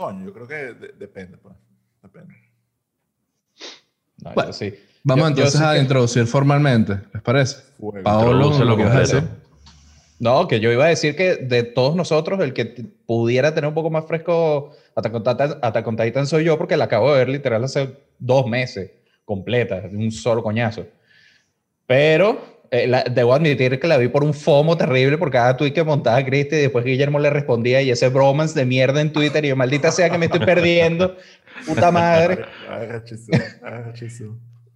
coño, yo creo que de- depende, pues. Depende. No, Bueno, yo sí. Vamos Yo- yo entonces sí a que- introducir formalmente, ¿les parece? Fuego. Paolo, lo que ibas a decir. No, que yo iba a decir que de todos nosotros, el que pudiera tener un poco más fresco Attack on Titan, Attack on Titan soy yo, porque la acabo de ver literal hace dos meses, completa, de un solo coñazo. Pero eh, la- debo admitir que la vi por un FOMO terrible por cada tweet que montaba Cristi y después Guillermo le respondía y ese bromance de mierda en Twitter y yo, maldita sea que me estoy perdiendo, puta madre.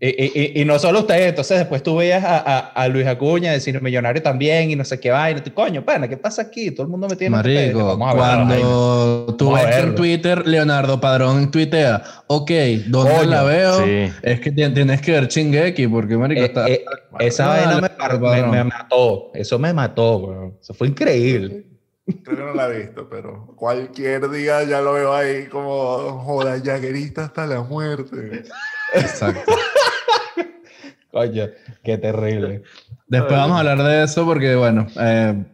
Y, y- y- y no solo ustedes, entonces después tú veías a, a- a Luis Acuña decir millonario también y no sé qué vaina. Tú, coño, pana, ¿qué pasa aquí? Todo el mundo me tiene Marico, Vamos a cuando tú ves que en. Twitter Leonardo Padrón tuitea, ok, ¿dónde Coño, la veo? sí. Es que ti- tienes que ver Chingeki, porque marico Eh, está... eh, esa vaina me, me- me mató. Eso me mató, weón. Eso fue increíble. Creo que no la he visto, pero cualquier día ya lo veo ahí como joda, jaguerista hasta la muerte. Exacto. Coño, qué terrible. Después vamos a hablar de eso porque, bueno, eh,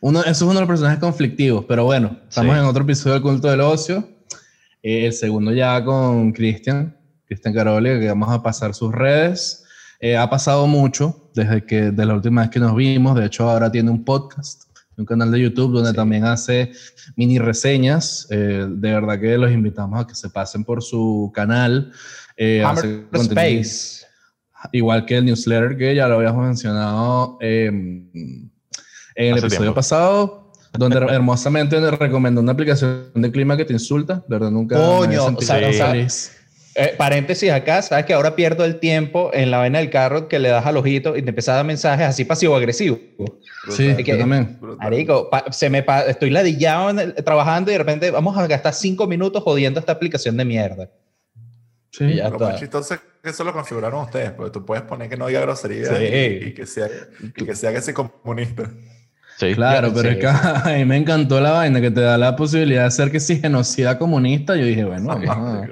uno, eso es uno de los personajes conflictivos, pero bueno, estamos Sí. en otro episodio del culto del ocio. Eh, el segundo ya con Cristian, Cristian Caroli, que vamos a pasar sus redes. Eh, ha pasado mucho desde que de la última vez que nos vimos. De hecho, ahora tiene un podcast, un canal de YouTube donde también hace mini reseñas. Eh, de verdad que los invitamos a que se pasen por su canal. Eh, hace Hammer Space. Igual que el newsletter que ya lo habíamos mencionado eh, en el Hace episodio tiempo. pasado, donde hermosamente nos recomendó una aplicación de clima que te insulta, ¿verdad? Nunca me Coño, o sea, o sea. Eh, paréntesis acá, sabes que ahora pierdo el tiempo en la vaina del carro que le das al ojito y te empieza a dar mensajes así pasivo-agresivo. Sí, Brutal, yo también. Marico, pa- se me pa- estoy ladillado en el- trabajando y de repente vamos a gastar cinco minutos jodiendo esta aplicación de mierda. Sí. Y ya Lo más está. chistoso es que eso lo configuraron ustedes, porque tú puedes poner que no diga grosería Sí. y, y que sea, y que sea que sea comunista. Sí. Claro, Sí, pero es que a mí me encantó la vaina que te da la posibilidad de ser que si genocida comunista. Yo dije, bueno, vamos a,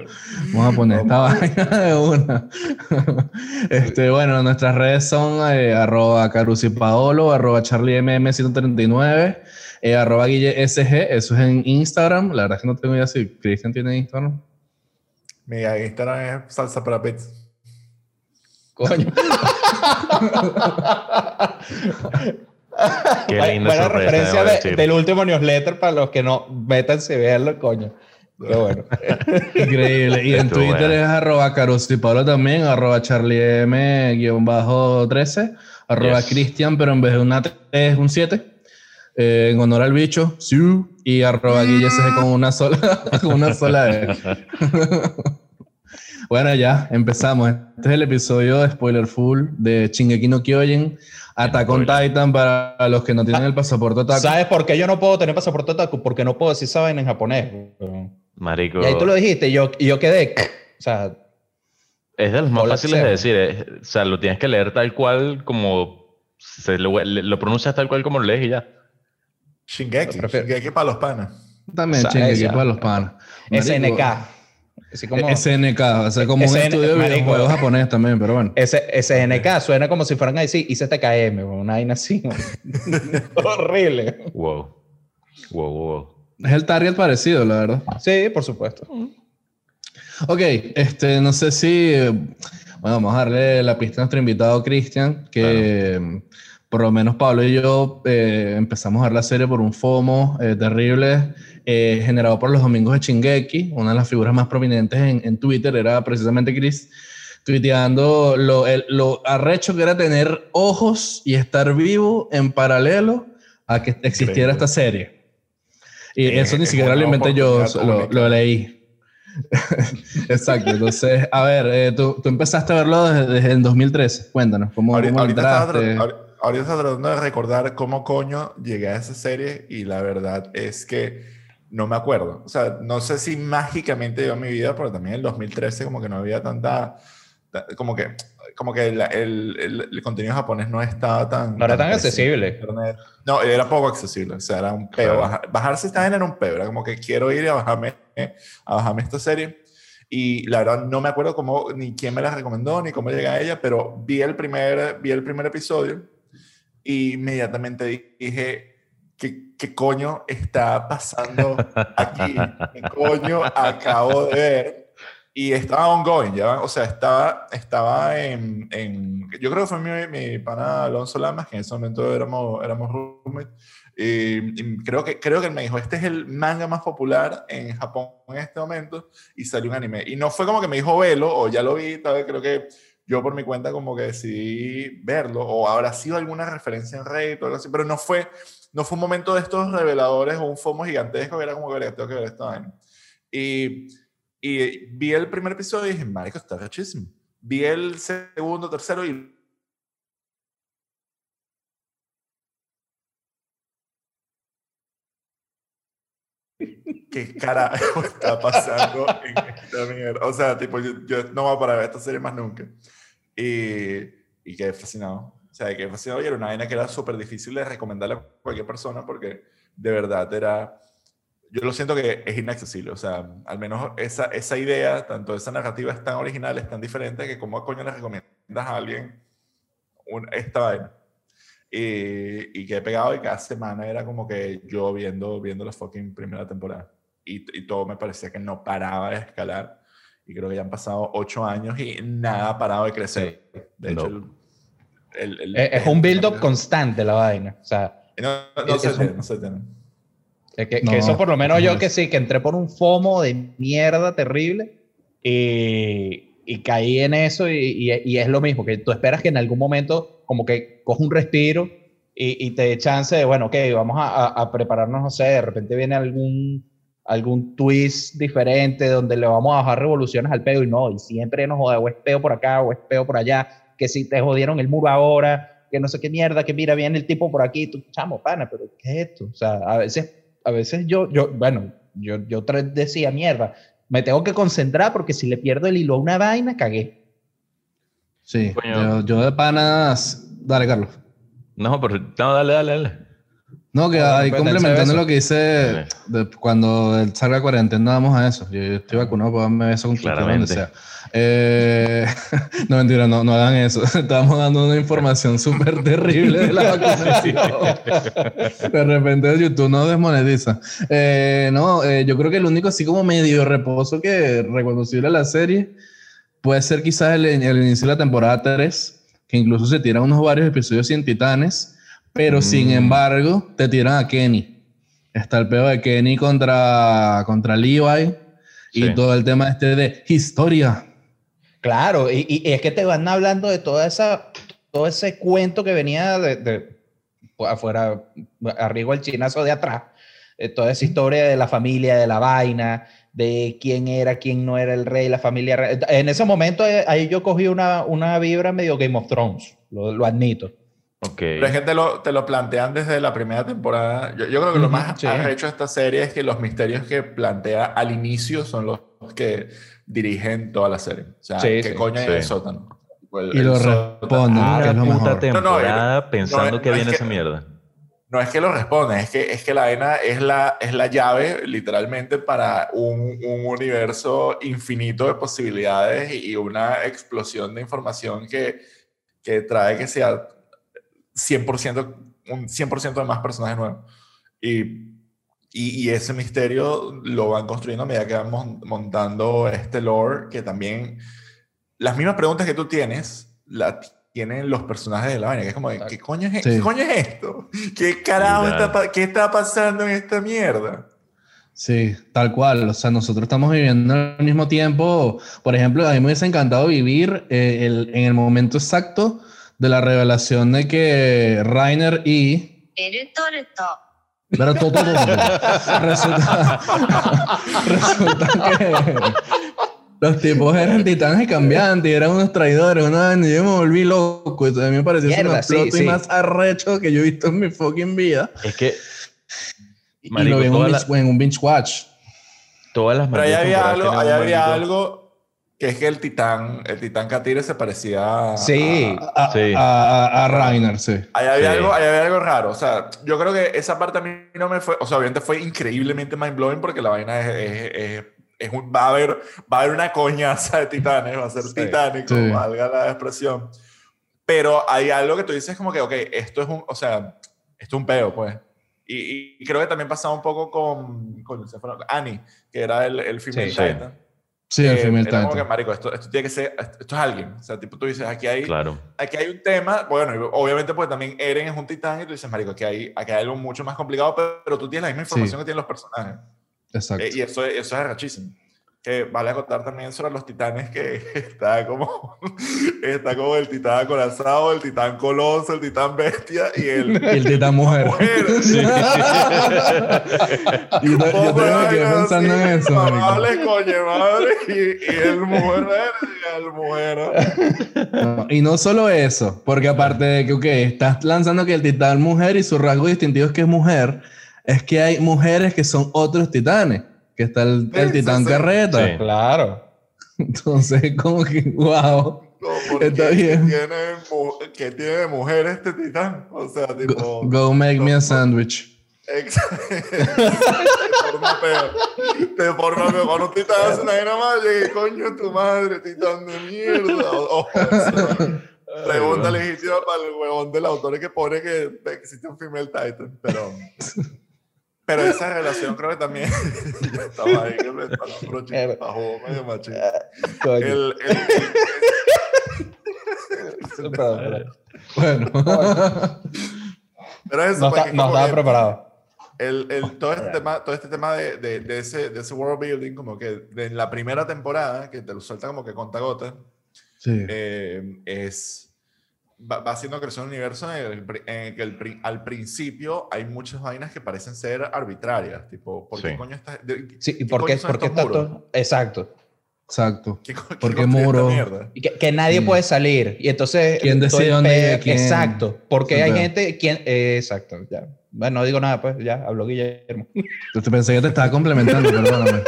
vamos a poner esta vaina de una. este, bueno, nuestras redes son eh, arroba carucipaolo, arroba charliemm139, eh, arroba guillesg, eso es en Instagram. La verdad es que no tengo idea si Cristian tiene Instagram. Mi Instagram es salsa para pizza. Coño. Qué linda Buena sorpresa, referencia de- del último newsletter para los que no métanse y veanlo, coño. Qué bueno. Increíble. Y en Estuvo Twitter bueno. es arroba carucipaulo también, arroba charliem-13, arroba Yes. cristian, pero en vez de una T es un 7. Eh, en honor al bicho, sí, y arroba guillesg con una sola, con una sola E. bueno, ya, empezamos. Este es el episodio de Spoiler Full de Shingeki no Kyojin, Attack on. Titan para los que no tienen el pasaporte otaku. ¿Sabes por qué yo no puedo tener pasaporte otaku? Porque no puedo decir esa vaina en japonés. Marico. Y ahí tú lo dijiste y yo, y yo quedé. O sea, Es de los más fáciles de decir. es- o sea, lo tienes que leer tal cual como. Se lo, lo pronuncias tal cual como lo lees y ya. Shingeki. Shingeki para los panas. También O sea, Shingeki esa. para los panas. SNK. Así como, SNK, o sea, como un estudio de videojuegos japonés también, pero bueno. ese, SNK suena como si fueran a decir ICTKM, weón, una vaina así. Horrible. Wow. Wow, wow. Es el target parecido, la verdad. Sí, por supuesto. Ok, este, no sé si. eh, Bueno, vamos a darle la pista a nuestro invitado Cristian, que por lo menos Pablo y yo eh, empezamos a ver la serie por un FOMO eh, terrible eh, generado por los domingos de Chingeki. Una de las figuras más prominentes en, en Twitter era precisamente Chris, tuiteando lo, el- lo arrecho que era tener ojos y estar vivo en paralelo a que existiera Increíble. esta serie. Y Eh, eso ni siquiera lo inventé yo, lo, lo leí. Exacto, entonces, a ver, eh, tú, tú empezaste a verlo desde, desde el 2013. Cuéntanos, ¿cómo, Ahorita, cómo entraste? Ahorita estaba tratando de recordar cómo coño llegué a esa serie y la verdad es que no me acuerdo. O sea, no sé si mágicamente llegó a mi vida, pero también en el 2013 como que no había tanta... ta- Como que, como que el, el- el contenido japonés no estaba tan... No era tan accesible. Internet. No, era poco accesible. O sea, era un peo. Claro. Bajar- bajarse esta era un peo. Era como que quiero ir a bajarme, a bajarme esta serie. Y la verdad no me acuerdo cómo, ni quién me la recomendó, ni cómo llegué a ella, pero vi el primer, vi el primer episodio y inmediatamente dije, ¿qué, ¿qué coño está pasando aquí? ¿Qué coño acabo de ver? Y estaba ongoing, ya, o sea, estaba, estaba en, en yo creo que fue mi, mi pana Alonso Lamas, que en ese momento éramos, éramos roommates, y, y creo, que, creo que él me dijo, este es el manga más popular en Japón en este momento, y salió un anime. Y no fue como que me dijo velo, o ya lo vi, tal vez creo que yo por mi cuenta como que decidí verlo, o habrá sido alguna referencia en Reddit o algo así, pero no fue, no fue un momento de estos reveladores o un FOMO gigantesco que era como que tengo que ver esto. Y, y vi el primer episodio y dije, marico, está rechísimo. Vi el segundo, tercero y ¿qué carajo está pasando en esta mierda? O sea, tipo, yo, yo no voy a parar ver esta serie más nunca. Y, y quedé fascinado. O sea, quedé fascinado y era una vaina que era súper difícil de recomendarle a cualquier persona porque de verdad era... Yo lo siento que es inaccesible. O sea, al menos esa, esa idea, tanto esa narrativa es tan original, es tan diferente que cómo coño le recomiendas a alguien un, esta vaina. Y, y quedé pegado y cada semana era como que yo viendo, viendo la fucking primera temporada. Y, y, todo me parecía que no paraba de escalar. Y creo que ya han pasado ocho años y nada ha parado de crecer. De hecho, No. el, el- el- Es, es un build-up constante la vaina. O sea, No, no, es- se es tiene, un- no se tiene. es que, que eso por lo menos no yo es. que sí, que entré por un FOMO de mierda terrible y, y caí en eso y, y- y es lo mismo, que tú esperas que en algún momento como que coja un respiro y, y te dé chance de, bueno, ok, vamos a, a- a prepararnos, no sé, de repente viene algún, algún twist diferente donde le vamos a bajar revoluciones al peo y no, y siempre nos jode, o es peo por acá o es peo por allá, que si te jodieron el muro ahora, que no sé qué mierda, que mira, viene el tipo por aquí, tú, chamo, pana, pero ¿qué es esto? O sea, a veces, a veces yo, yo bueno, yo, yo decía, mierda, me tengo que concentrar porque si le pierdo el hilo a una vaina, cagué. Sí, yo, yo de panas. Dale, Carlos. No, pero no, dale, dale, dale. No, que ahí complementando lo que dice, de- cuando salga cuarentena vamos a eso. Yo, yo estoy vacunado, pues darme beso con quien Claramente. sea. Eh, no, mentira, no, no hagan eso. Estamos dando una información súper terrible de la vacunación. De repente YouTube nos desmonetiza. Eh, no, eh, yo creo que el único así como medio reposo que reconocible a la serie puede ser quizás el, el inicio de la temporada 3, que incluso se tiran unos varios episodios sin titanes, pero sin Mm. embargo te tiran a Kenny. Está el pedo de Kenny contra, contra Levi y Sí. todo el tema este de historia. Claro, y, y es que te van hablando de toda esa, todo ese cuento que venía de, de afuera, arriba el chinazo de atrás, eh, toda esa historia de la familia, de la vaina, de quién era, quién no era el rey, la familia. En ese momento eh, ahí yo cogí una, una vibra medio Game of Thrones, lo, lo admito. Ok. Pero es que te lo, te lo plantean desde la primera temporada. Yo, yo creo que lo más sí. arrecho de esta serie es que los misterios que plantea al inicio son los que dirigen toda la serie. O sea, Sí, ¿qué sí. coño es el sótano? El- Y el lo responden, Ah, que es lo mejor. temporada no, pensando no, que no, viene es esa que- mierda. No es que lo responden, es que, es que la vaina es la, es la llave literalmente para un, un universo infinito de posibilidades y una explosión de información que, que trae que sea 100%, un 100% de más personajes nuevos. Y, y, y ese misterio lo van construyendo a medida que van mon- montando este lore, que también las mismas preguntas que tú tienes, la tienen los personajes de la vaina, que es como, de, ¿qué coño es, Sí. ¿qué coño es esto? ¿Qué carajo está, qué está pasando en esta mierda? Sí, tal cual. O sea, nosotros estamos viviendo al mismo tiempo. Por ejemplo, a mí me hubiese encantado vivir eh, el- en el momento exacto de la revelación de que Rainer y... Pero todo, todo, todo. Resulta, resulta, que los tipos eran titanes cambiantes, y eran unos traidores. Una vez yo me volví loco. Y a mí me pareció Mierda, sí, sí. más arrecho que yo he visto en mi fucking vida. Es que. Y lo vi en un, la, binge, watch. Todas las Pero ahí había algo, ahí había algo que es que el titán, el titán Katire se parecía a- Sí. a- A, Sí. a, a- a Rainer, sí. Ahí había, Sí. algo, ahí había algo raro. O sea, yo creo que esa parte a mí no me fue. O sea, obviamente fue increíblemente mind blowing porque la vaina es. es- es- es un- va, a haber, va a haber una coñaza de titanes, va a ser Sí. titánico, Sí. valga la expresión. Pero hay algo que tú dices como que, ok, esto es un. O sea, esto es un peo, pues. Y, y creo que también pasaba un poco con, con Annie, que era el, el Sí, sí. Titan. Sí, el Eh, como que, marico, esto, esto tiene que ser, esto, esto es alguien. O sea, tipo, tú dices, aquí hay, Claro. aquí hay un tema, bueno, obviamente pues también Eren es un titán y tú dices, marico, aquí hay, aquí hay algo mucho más complicado, pero, pero tú tienes la misma información que tienen los personajes. Exacto. Eh, y eso, es- eso es arrachísimo. Que vale acotar también sobre los titanes que está como, está como el titán acorazado, el titán coloso, el titán bestia y el... Y el titán mujer. mujer. yo, ta- yo me quedé pensando en eso, coño, madre. Y, y el mujer, verga, el mujer. No, y no solo eso, porque aparte de que, ok, estás lanzando que el titán mujer y su rasgo distintivo es que es mujer, es que hay mujeres que son otros titanes, que está el, el titán sí, carreta. Sí. Claro. Entonces, como que, wow. No, Está bien. Tiene, tiene de mujer este titán. O sea, tipo. Go, go make me a sandwich. Exacto. Te forma peor. Te forma peor. Cuando un titán hace una vaina más, llegue, coño, tu madre, titán de mierda. O, o- pregunta legítima para el huevón del autor que pone que existe un female titan. Pero. Pero esa relación creo que también. estaba ahí que me estaba medio machito. Coño. El, el, Perdón, perdón. Bueno. pero eso, No, está- no estaba preparado. El, el- todo, este tema, todo este tema de, de, de ese, de ese world building, como que de la primera temporada, que te lo suelta como que conta gota, Sí. eh, es, va, va haciendo crecer un universo en el, en el que el al principio hay muchas vainas que parecen ser arbitrarias, tipo, ¿por qué Sí. coño está, de- Sí, ¿y por qué, por qué está todo? Exacto. Exacto. ¿Qué, qué ¿Por qué construye esta muro? mierda? Y que, que nadie Mm. puede salir. Y entonces. ¿Quién decide dónde vive quién? Exacto. Porque un hay gente. Quien, eh, exacto. Ya. Bueno, no digo nada, pues ya habló Guillermo. Yo te pensé que te estaba complementando, perdóname.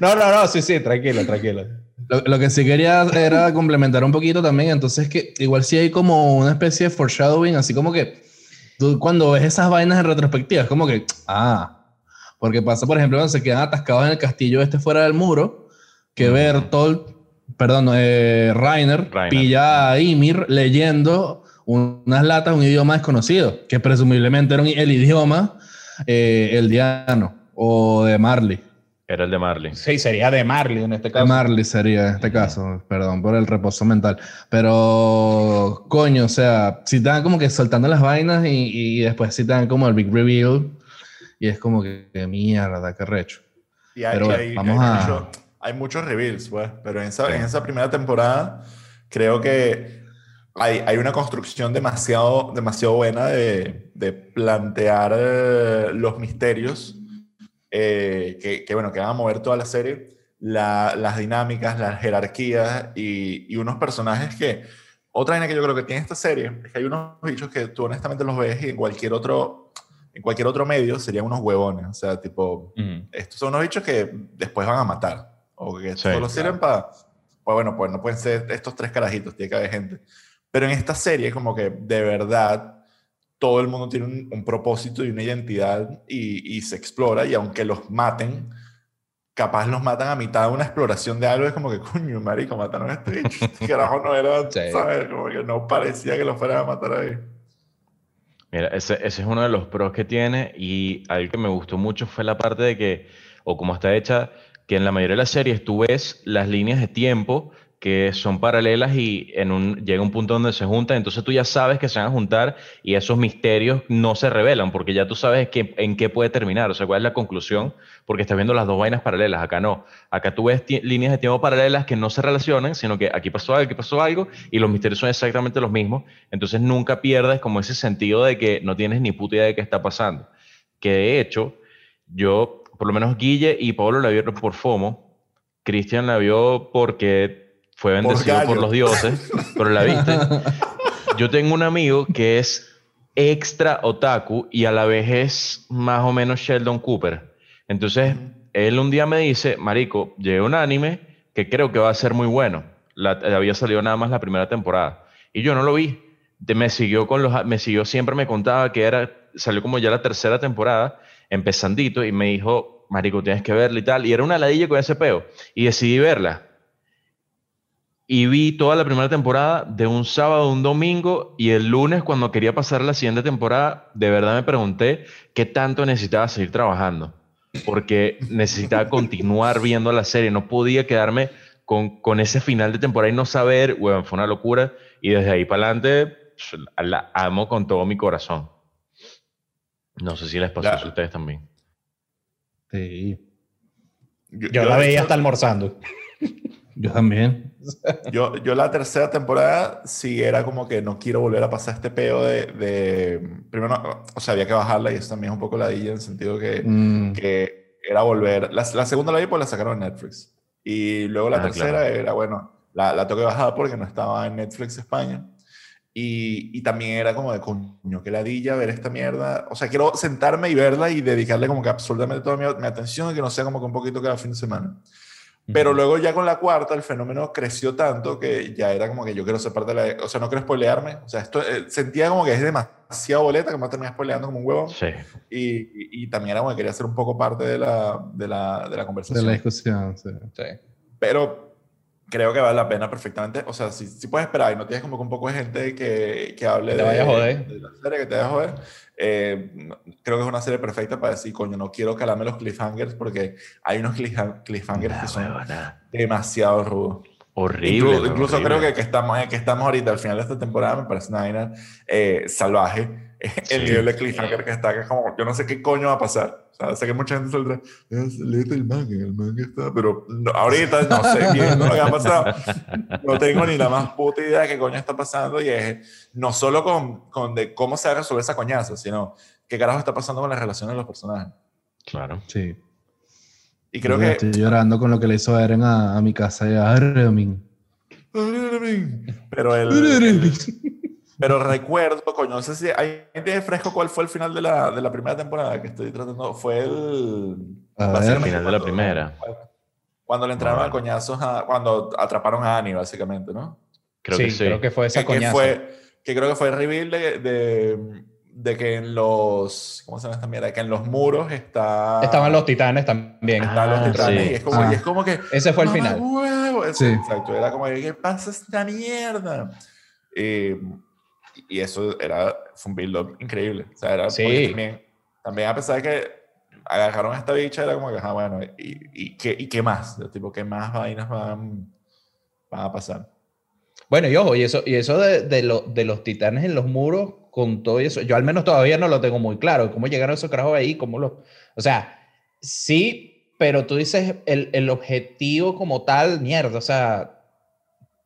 No, no, no, sí, sí, tranquilo, tranquilo. Lo, lo que sí quería era complementar un poquito también, entonces que igual sí hay como una especie de foreshadowing, así como que tú cuando ves esas vainas en retrospectiva, es como que, ah, porque pasa, por ejemplo, cuando se quedan atascados en el castillo este fuera del muro, que Bertolt, perdón, eh, Rainer, Reiner. pilla a Ymir leyendo un- unas latas, un idioma desconocido, que presumiblemente era un- el idioma eh, eldiano o de Marley. Era el de Marley. Sí, sería de Marley en este De caso. Marley sería en este caso, perdón por el reposo mental. Pero, coño, o sea, si dan como que soltando las vainas y, y después si dan como el big reveal y es como que, que mierda, qué recho. Y hay, Pero hay- vamos hay a- mucho- hay muchos reveals, pues, pero en esa, Sí. en esa primera temporada creo que hay, hay una construcción demasiado, demasiado buena de, de plantear eh, los misterios eh, que, que, bueno, que van a mover toda la serie, la- las dinámicas, las jerarquías y, y unos personajes que... Otra vaina que yo creo que tiene esta serie es que hay unos bichos que tú honestamente los ves y en cualquier otro, en cualquier otro medio serían unos huevones. O sea, tipo, estos son unos bichos que después van a matar. O que Sí, solo sirven para. Pues bueno, pues no pueden ser estos tres carajitos, tiene que haber gente. Pero en esta serie, como que de verdad, todo el mundo tiene un, un propósito y una identidad y, y se explora. Y aunque los maten, capaz los matan a mitad de una exploración de algo. Es como que, coño, marico, mataron a este bicho. Este carajo no era, Sí. ¿sabes? Como que no parecía que lo fueran a matar ahí. Mira, ese, ese es uno de los pros que tiene y algo que me gustó mucho fue la parte de que, o como está hecha, que en la mayoría de las series tú ves las líneas de tiempo que son paralelas y en un, llega un punto donde se juntan, entonces tú ya sabes que se van a juntar y esos misterios no se revelan porque ya tú sabes que, en qué puede terminar, o sea, cuál es la conclusión, porque estás viendo las dos vainas paralelas, acá no, acá tú ves líneas de tiempo paralelas que no se relacionan, sino que aquí pasó algo, aquí pasó algo y los misterios son exactamente los mismos, entonces nunca pierdes como ese sentido de que no tienes ni puta idea de qué está pasando, que de hecho yo, por lo menos Guille y Pablo la vieron por FOMO, Cristian la vio porque fue bendecido por, los dioses, pero la viste. Yo tengo un amigo que es extra otaku y a la vez es más o menos Sheldon Cooper. Entonces, él un día me dice, Marico, llegué un anime que creo que va a ser muy bueno. La, había salido nada más la primera temporada. Y yo no lo vi. De- me siguió con los, me siguió siempre, me contaba que era, salió como ya la tercera temporada, empezandito, y me dijo, Marico, tienes que verla y tal. Y era una ladilla con ese peo. Y decidí verla. Y vi toda la primera temporada de un sábado a un domingo y el lunes cuando quería pasar la siguiente temporada, de verdad me pregunté qué tanto necesitaba seguir trabajando, porque necesitaba continuar viendo la serie, no podía quedarme con, con ese final de temporada y no saber, bueno, fue una locura y desde ahí para adelante la amo con todo mi corazón. No sé si les pasó a ustedes también. Sí. Yo, la veía hasta almorzando. Yo también. Yo, yo la tercera temporada sí era como que no quiero volver a pasar este peo de... de primero, o sea, había que bajarla y eso también es un poco la en el sentido que, Mm. que era volver... La, la segunda la vi pues la sacaron en Netflix. Y luego la Ah, tercera claro. era, bueno, la, la tengo que bajar porque no estaba en Netflix España. Y, y también era como de coño, que ladilla ver esta mierda. O sea, quiero sentarme y verla y dedicarle como que absolutamente toda mi, mi atención y que no sea como que un poquito cada fin de semana. Pero luego ya con la cuarta el fenómeno creció tanto que ya era como que yo quiero ser parte de la... O sea, no quiero spoilearme. O sea, esto eh, sentía como que es demasiado boleta que me terminé spoileando como un huevo. Sí. Y, y, y también era como que quería ser un poco parte de la, de la, de la De conversación. la discusión, sí. Sí. Pero creo que vale la pena perfectamente. O sea, si, si puedes esperar y no tienes como que un poco de gente que, que hable te de, vaya a joder. de la serie, que te vaya a joder, eh, creo que es una serie perfecta para decir, coño, no quiero calarme los cliffhangers porque hay unos cliffha- cliffhangers que son huevona. demasiado rudos. Horrible. Inclu- incluso horrible. creo que, que, estamos, eh, que estamos ahorita al final de esta temporada, me parece una vaina eh, salvaje. El Sí. nivel de cliffhanger que está, que es como, yo no sé qué coño va a pasar. O sea, sé que mucha gente saldrá, "Es- léete el manga, el manga está, pero no, ahorita no sé bien lo que ha pasado. No tengo ni la más puta idea de qué coño está pasando y es no solo con, con de cómo se va a resolver esa coñaza, sino qué carajo está pasando con las relaciones de los personajes. Claro. Sí. Y creo Yo que... Estoy llorando con lo que le hizo Eren a, a mi casa y a Armin. Pero el, Pero recuerdo, coño, no sé si hay gente fresco cuál fue el final de la, de la primera temporada que estoy tratando. Fue el. A ver. El final de la cuando- primera. Cuando le entraron a coñazos a. Cuando atraparon a Annie, básicamente, ¿no? Creo sí, que sí. creo que fue esa Que, que coñaza. fue, que creo que fue el reveal de, de, de que en los. ¿Cómo se llama esta mierda? Que en los muros está. Estaban los titanes también. Estaban los Ah, titanes. sí. Y, es como, Ah. y es como que. Ese fue el "Mamá final. huevo". Eso, Sí. Exacto. Era como, ¿qué pasa esta mierda? Eh, y eso era, fue un build-up increíble. O sea, era Sí. también, también a pesar de que agarraron a esta bicha, era como que, ah, bueno, ¿y, y, qué, ¿y qué más? Tipo, ¿qué más vainas van, van a pasar? Bueno, y ojo, y eso, y eso de, de, lo- de los titanes en los muros, con todo eso, yo al menos todavía no lo tengo muy claro. ¿Cómo llegaron esos carajos ahí? ¿Cómo lo, o sea, sí, pero tú dices el, el objetivo como tal, mierda, o sea,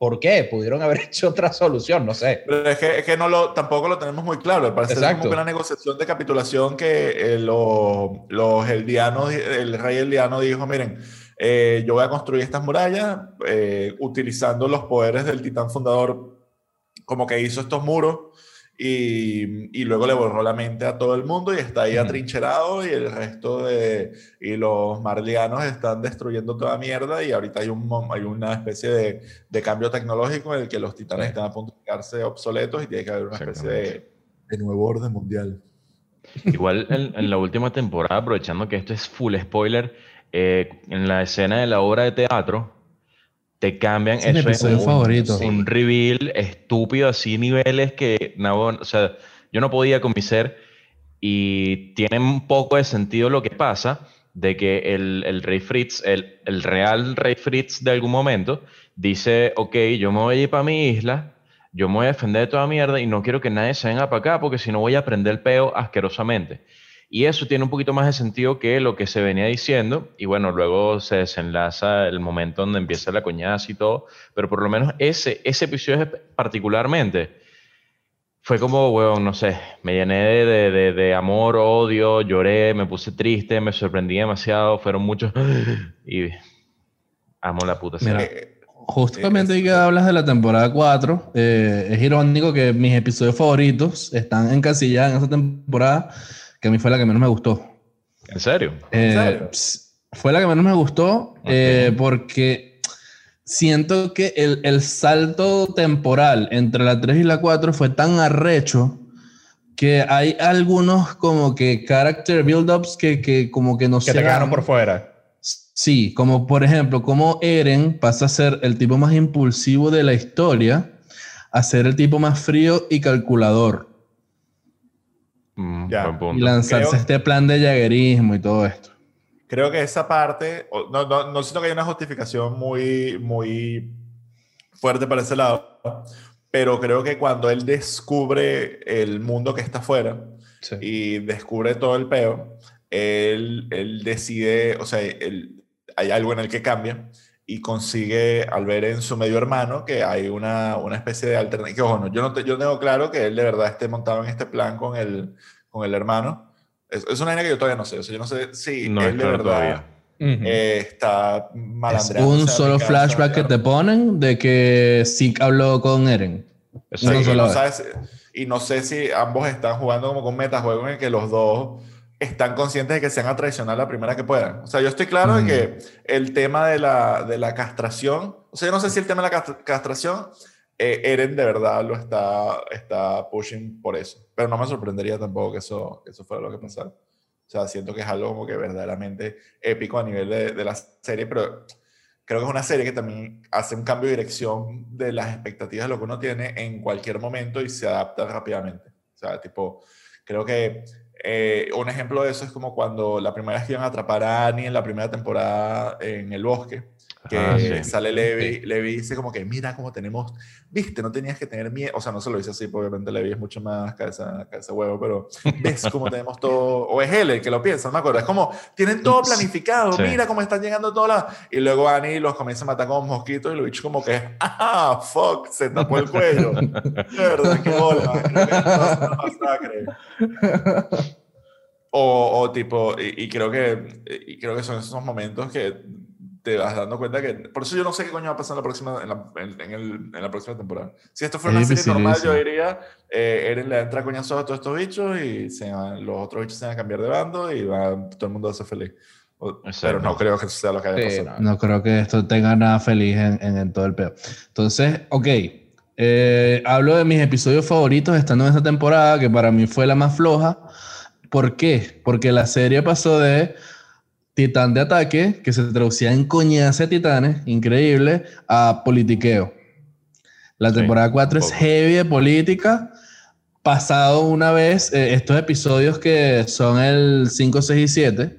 ¿por qué? Pudieron haber hecho otra solución, no sé. Pero es que, es que no lo, tampoco lo tenemos muy claro. Parece como que una negociación de capitulación que eh, los, los eldianos, el rey eldiano dijo, miren, eh, yo voy a construir estas murallas eh, utilizando los poderes del titán fundador, como que hizo estos muros y, y luego le borró la mente a todo el mundo y está ahí atrincherado y el resto de y los marlianos están destruyendo toda mierda y ahorita hay, un, hay una especie de, de cambio tecnológico en el que los titanes Sí. están a punto de quedarse obsoletos y tiene que haber una especie de, de nuevo orden mundial. Igual en, en la última temporada, aprovechando que esto es full spoiler, eh, en la escena de la obra de teatro, te cambian. Es mi eso es episodio un, favorito. un reveal estúpido, así niveles que, no, o sea, yo no podía con mi ser. Y tiene un poco de sentido lo que pasa, de que el, el rey Fritz, el, el real rey Fritz de algún momento, dice, ok, yo me voy a ir para mi isla, yo me voy a defender de toda mierda y no quiero que nadie se venga para acá porque si no voy a prender el peo asquerosamente. Y eso tiene un poquito más de sentido que lo que se venía diciendo. Y bueno, luego se desenlaza el momento donde empieza la coñaza y todo. Pero por lo menos ese, ese episodio particularmente fue como, weón, no sé, me llené de, de, de, de amor, odio, lloré, me puse triste, me sorprendí demasiado. Fueron muchos... Y amo la puta Mira. Eh, Justamente Eh, hoy que hablas de la temporada 4, eh, es irónico que mis episodios favoritos están encasillados en esa temporada, que a mí fue la que menos me gustó. ¿En serio? Eh, serio? ps- fue la que menos me gustó eh, porque siento que el, el salto temporal entre la 3 y la 4 fue tan arrecho que hay algunos como que character build-ups que, que como que no Que se te quedaron por fuera. Sí, como por ejemplo, como Eren pasa a ser el tipo más impulsivo de la historia a ser el tipo más frío y calculador. Mm, Ya. buen punto. Y lanzarse Creo- este plan de jaguerismo y todo esto. Creo que esa parte, no, no, no siento que haya una justificación muy, muy fuerte para ese lado, pero creo que cuando él descubre el mundo que está afuera Sí. y descubre todo el peo, él, él decide, o sea, él- hay algo en el que cambia y consigue, al ver en su medio hermano, que hay una, una especie de alternativa. Que, ojo, no, yo, no te- yo tengo claro que él de verdad esté montado en este plan con el, con el hermano. Es, es una vaina que yo todavía no sé. O sea, yo no sé si No él es de claro verdad eh, está Es malandreando. un solo flashback que te ponen de que Zeke habló con Eren. Exacto. Una y, sola no sabes- y no sé si ambos están jugando como con metajuego en el que los dos están conscientes de que se van a traicionar la primera que puedan. O sea, yo estoy claro de que el tema de la, de la castración, o sea, yo no sé si el tema de la cast- castración, eh, Eren de verdad lo está, está pushing por eso. Pero no me sorprendería tampoco que eso, que eso fuera lo que pasara. O sea, siento que es algo como que verdaderamente épico a nivel de, de la serie, pero creo que es una serie que también hace un cambio de dirección de las expectativas de lo que uno tiene en cualquier momento y se adapta rápidamente. O sea, tipo, creo que eh, un ejemplo de eso es como cuando la primera vez que iban a atrapar a Annie en la primera temporada en el bosque, que Ah, sí. sale Levi, Sí. Levi dice como que mira cómo tenemos, viste, no tenías que tener miedo, o sea, no se lo dice así, porque obviamente Levi es mucho más cabeza, cabeza huevo, pero ves cómo tenemos todo, o es él el que lo piensa, no me acuerdo, es como, tienen todo planificado, Sí. mira cómo están llegando todos lados, y luego Annie los comienza a matar como mosquitos y lo dicho como que, ah, fuck, se tapó el cuello, de verdad, qué bola. O, o tipo, y, y creo que, y creo que son esos momentos que te vas dando cuenta que, por eso yo no sé qué coño va a pasar en la próxima, en la, en, en el, en la próxima temporada. Si esto fuera Es una serie normal, yo dificilísimo. diría, eh, Eren le entra coñazos a todos estos bichos y se van- los otros bichos se van a cambiar de bando y va, todo el mundo va a ser feliz. O- pero no creo que eso sea lo que haya Sí, pasado. no. Creo que esto tenga nada feliz en, todo el pedo. Entonces, ok. eh, hablo de mis episodios favoritos estando en esta temporada, que para mí fue la más floja. ¿Por qué? Porque la serie pasó de Titán de ataque, que se traducía en coñazo de titanes, increíble, a politiqueo. La Sí, temporada 4 es heavy de política. Pasado una vez, eh, estos episodios que son el 5, 6 y 7,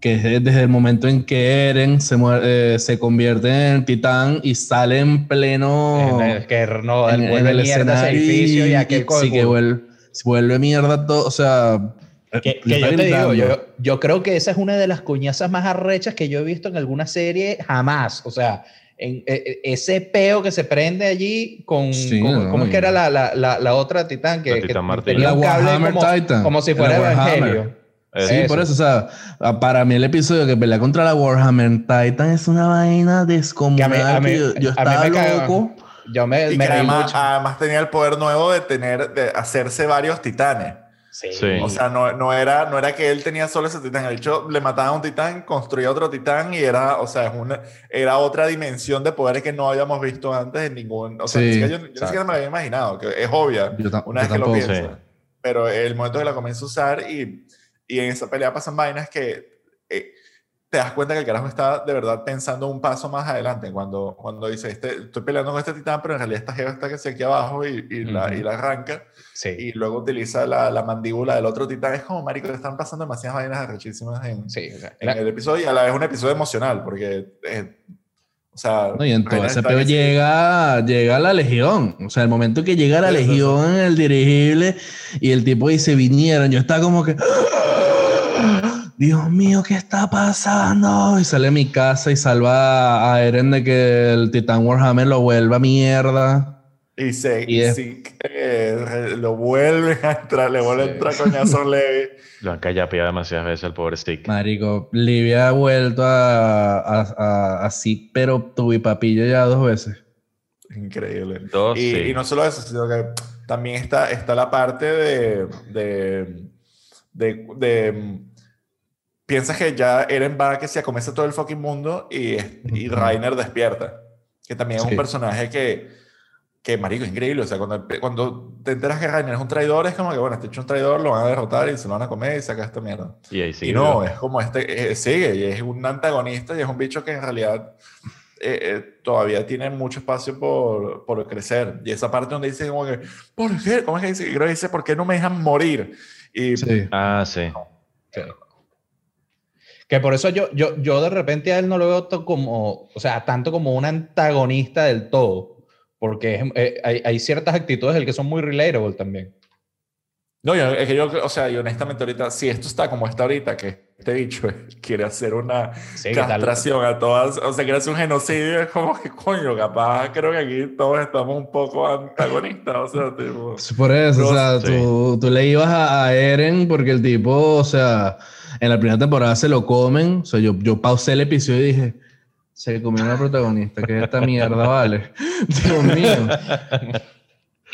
que es desde el momento en que Eren se, muer- eh, se convierte en titán y sale en pleno En el que no, en- el en el mierda ese escenario edificio y aquel sí, que vuelve, vuelve mierda todo, o sea... Que, que yo te digo, yo, yo creo que esa es una de las coñazas más arrechas que yo he visto en alguna serie jamás. O sea, en, e- e- ese peo que se prende allí con. Sí, con- no, ¿Cómo es que era la, la, la, la otra titán? Que, La que tenía un cable Warhammer como, Titan. como si fuera. Evangelio. Sí, Eso. por eso, o sea, para mí el episodio que pelea contra la Warhammer Titan es una vaina descomunal. Que a mí- a mí- que yo, yo a mí estaba me loco. Yo me, Y me que además, mucho. además tenía el poder nuevo de tener, de hacerse varios titanes. Sí. Sí. O sea, no, no, era, no era que él tenía solo ese titán. El hecho, le mataba a un titán, construía otro titán y era, o sea, es una, era otra dimensión de poderes que no habíamos visto antes en ningún. O sea, Sí, ni siquiera yo, yo ni siquiera me lo había imaginado, que es obvia Yo, una vez que lo tampoco. piensas. Sí. Pero el momento que la comienza a usar y, y en esa pelea pasan vainas que te das cuenta que el carajo está de verdad pensando un paso más adelante. Cuando, cuando dice, este, estoy peleando con este titán, pero en realidad esta jeva está que hacia aquí abajo y, y, la, Ujú. y la arranca Sí. y luego utiliza la, la mandíbula del otro titán. Es como, marico, te están pasando demasiadas vainas arrechísimas en, Sí, o sea, en la- el episodio y a la vez un episodio emocional, porque, eh, o sea... No, y en todo Reina ese está peo que sí. llega, llega la legión. O sea, el momento que llega la legión en el dirigible y el tipo dice vinieron, yo estaba como que. Dios mío, ¿qué está pasando? Y sale a mi casa y salva a Eren de que el Titán Warhammer lo vuelva mierda. Y se, Y es- sí, eh, lo vuelven a entrar, le vuelve a Sí. entrar coñazo leve. Lo han callapeado demasiadas veces al pobre Stick. Marico, Livia ha vuelto a, a, a, así, pero tuve papillo ya dos veces. Increíble. Dos, y, sí. y no solo eso, sino que también está, está la parte de, de, de, de- Piensas que ya Eren va que se acomete todo el fucking mundo y, y. Rainer despierta. Que también es Sí. un personaje que que marico, es increíble. O sea, cuando, cuando te enteras que Rainer es un traidor, es como que, bueno, este hecho un traidor, lo van a derrotar y se lo van a comer y saca esta mierda. Y ahí sigue. Y no, es como este, eh, sigue, y es un antagonista y es un bicho que en realidad eh, eh, todavía tiene mucho espacio por, por crecer. Y esa parte donde dice como que, ¿por qué? ¿Cómo es que dice? Creo que dice, ¿por qué no me dejan morir? Y Sí. Ah, sí. Que por eso yo, yo, yo de repente a él no lo veo como, o sea, tanto como un antagonista del todo. Porque es- eh, hay, hay ciertas actitudes del que son muy relatable también. No, yo, es que yo, o sea, y honestamente ahorita, si esto está como está ahorita, que este dicho quiere hacer una Sí, castración a todas, o sea, quiere hacer un genocidio, es como que, coño, capaz, creo que aquí todos estamos un poco antagonistas, o sea, tipo... Por eso, o sea, Sí. tú, tú le ibas a, a Eren porque el tipo, o sea, en la primera temporada se lo comen. O sea, yo, yo pausé el episodio y dije, se comió una protagonista, que es esta mierda, vale. Dios mío.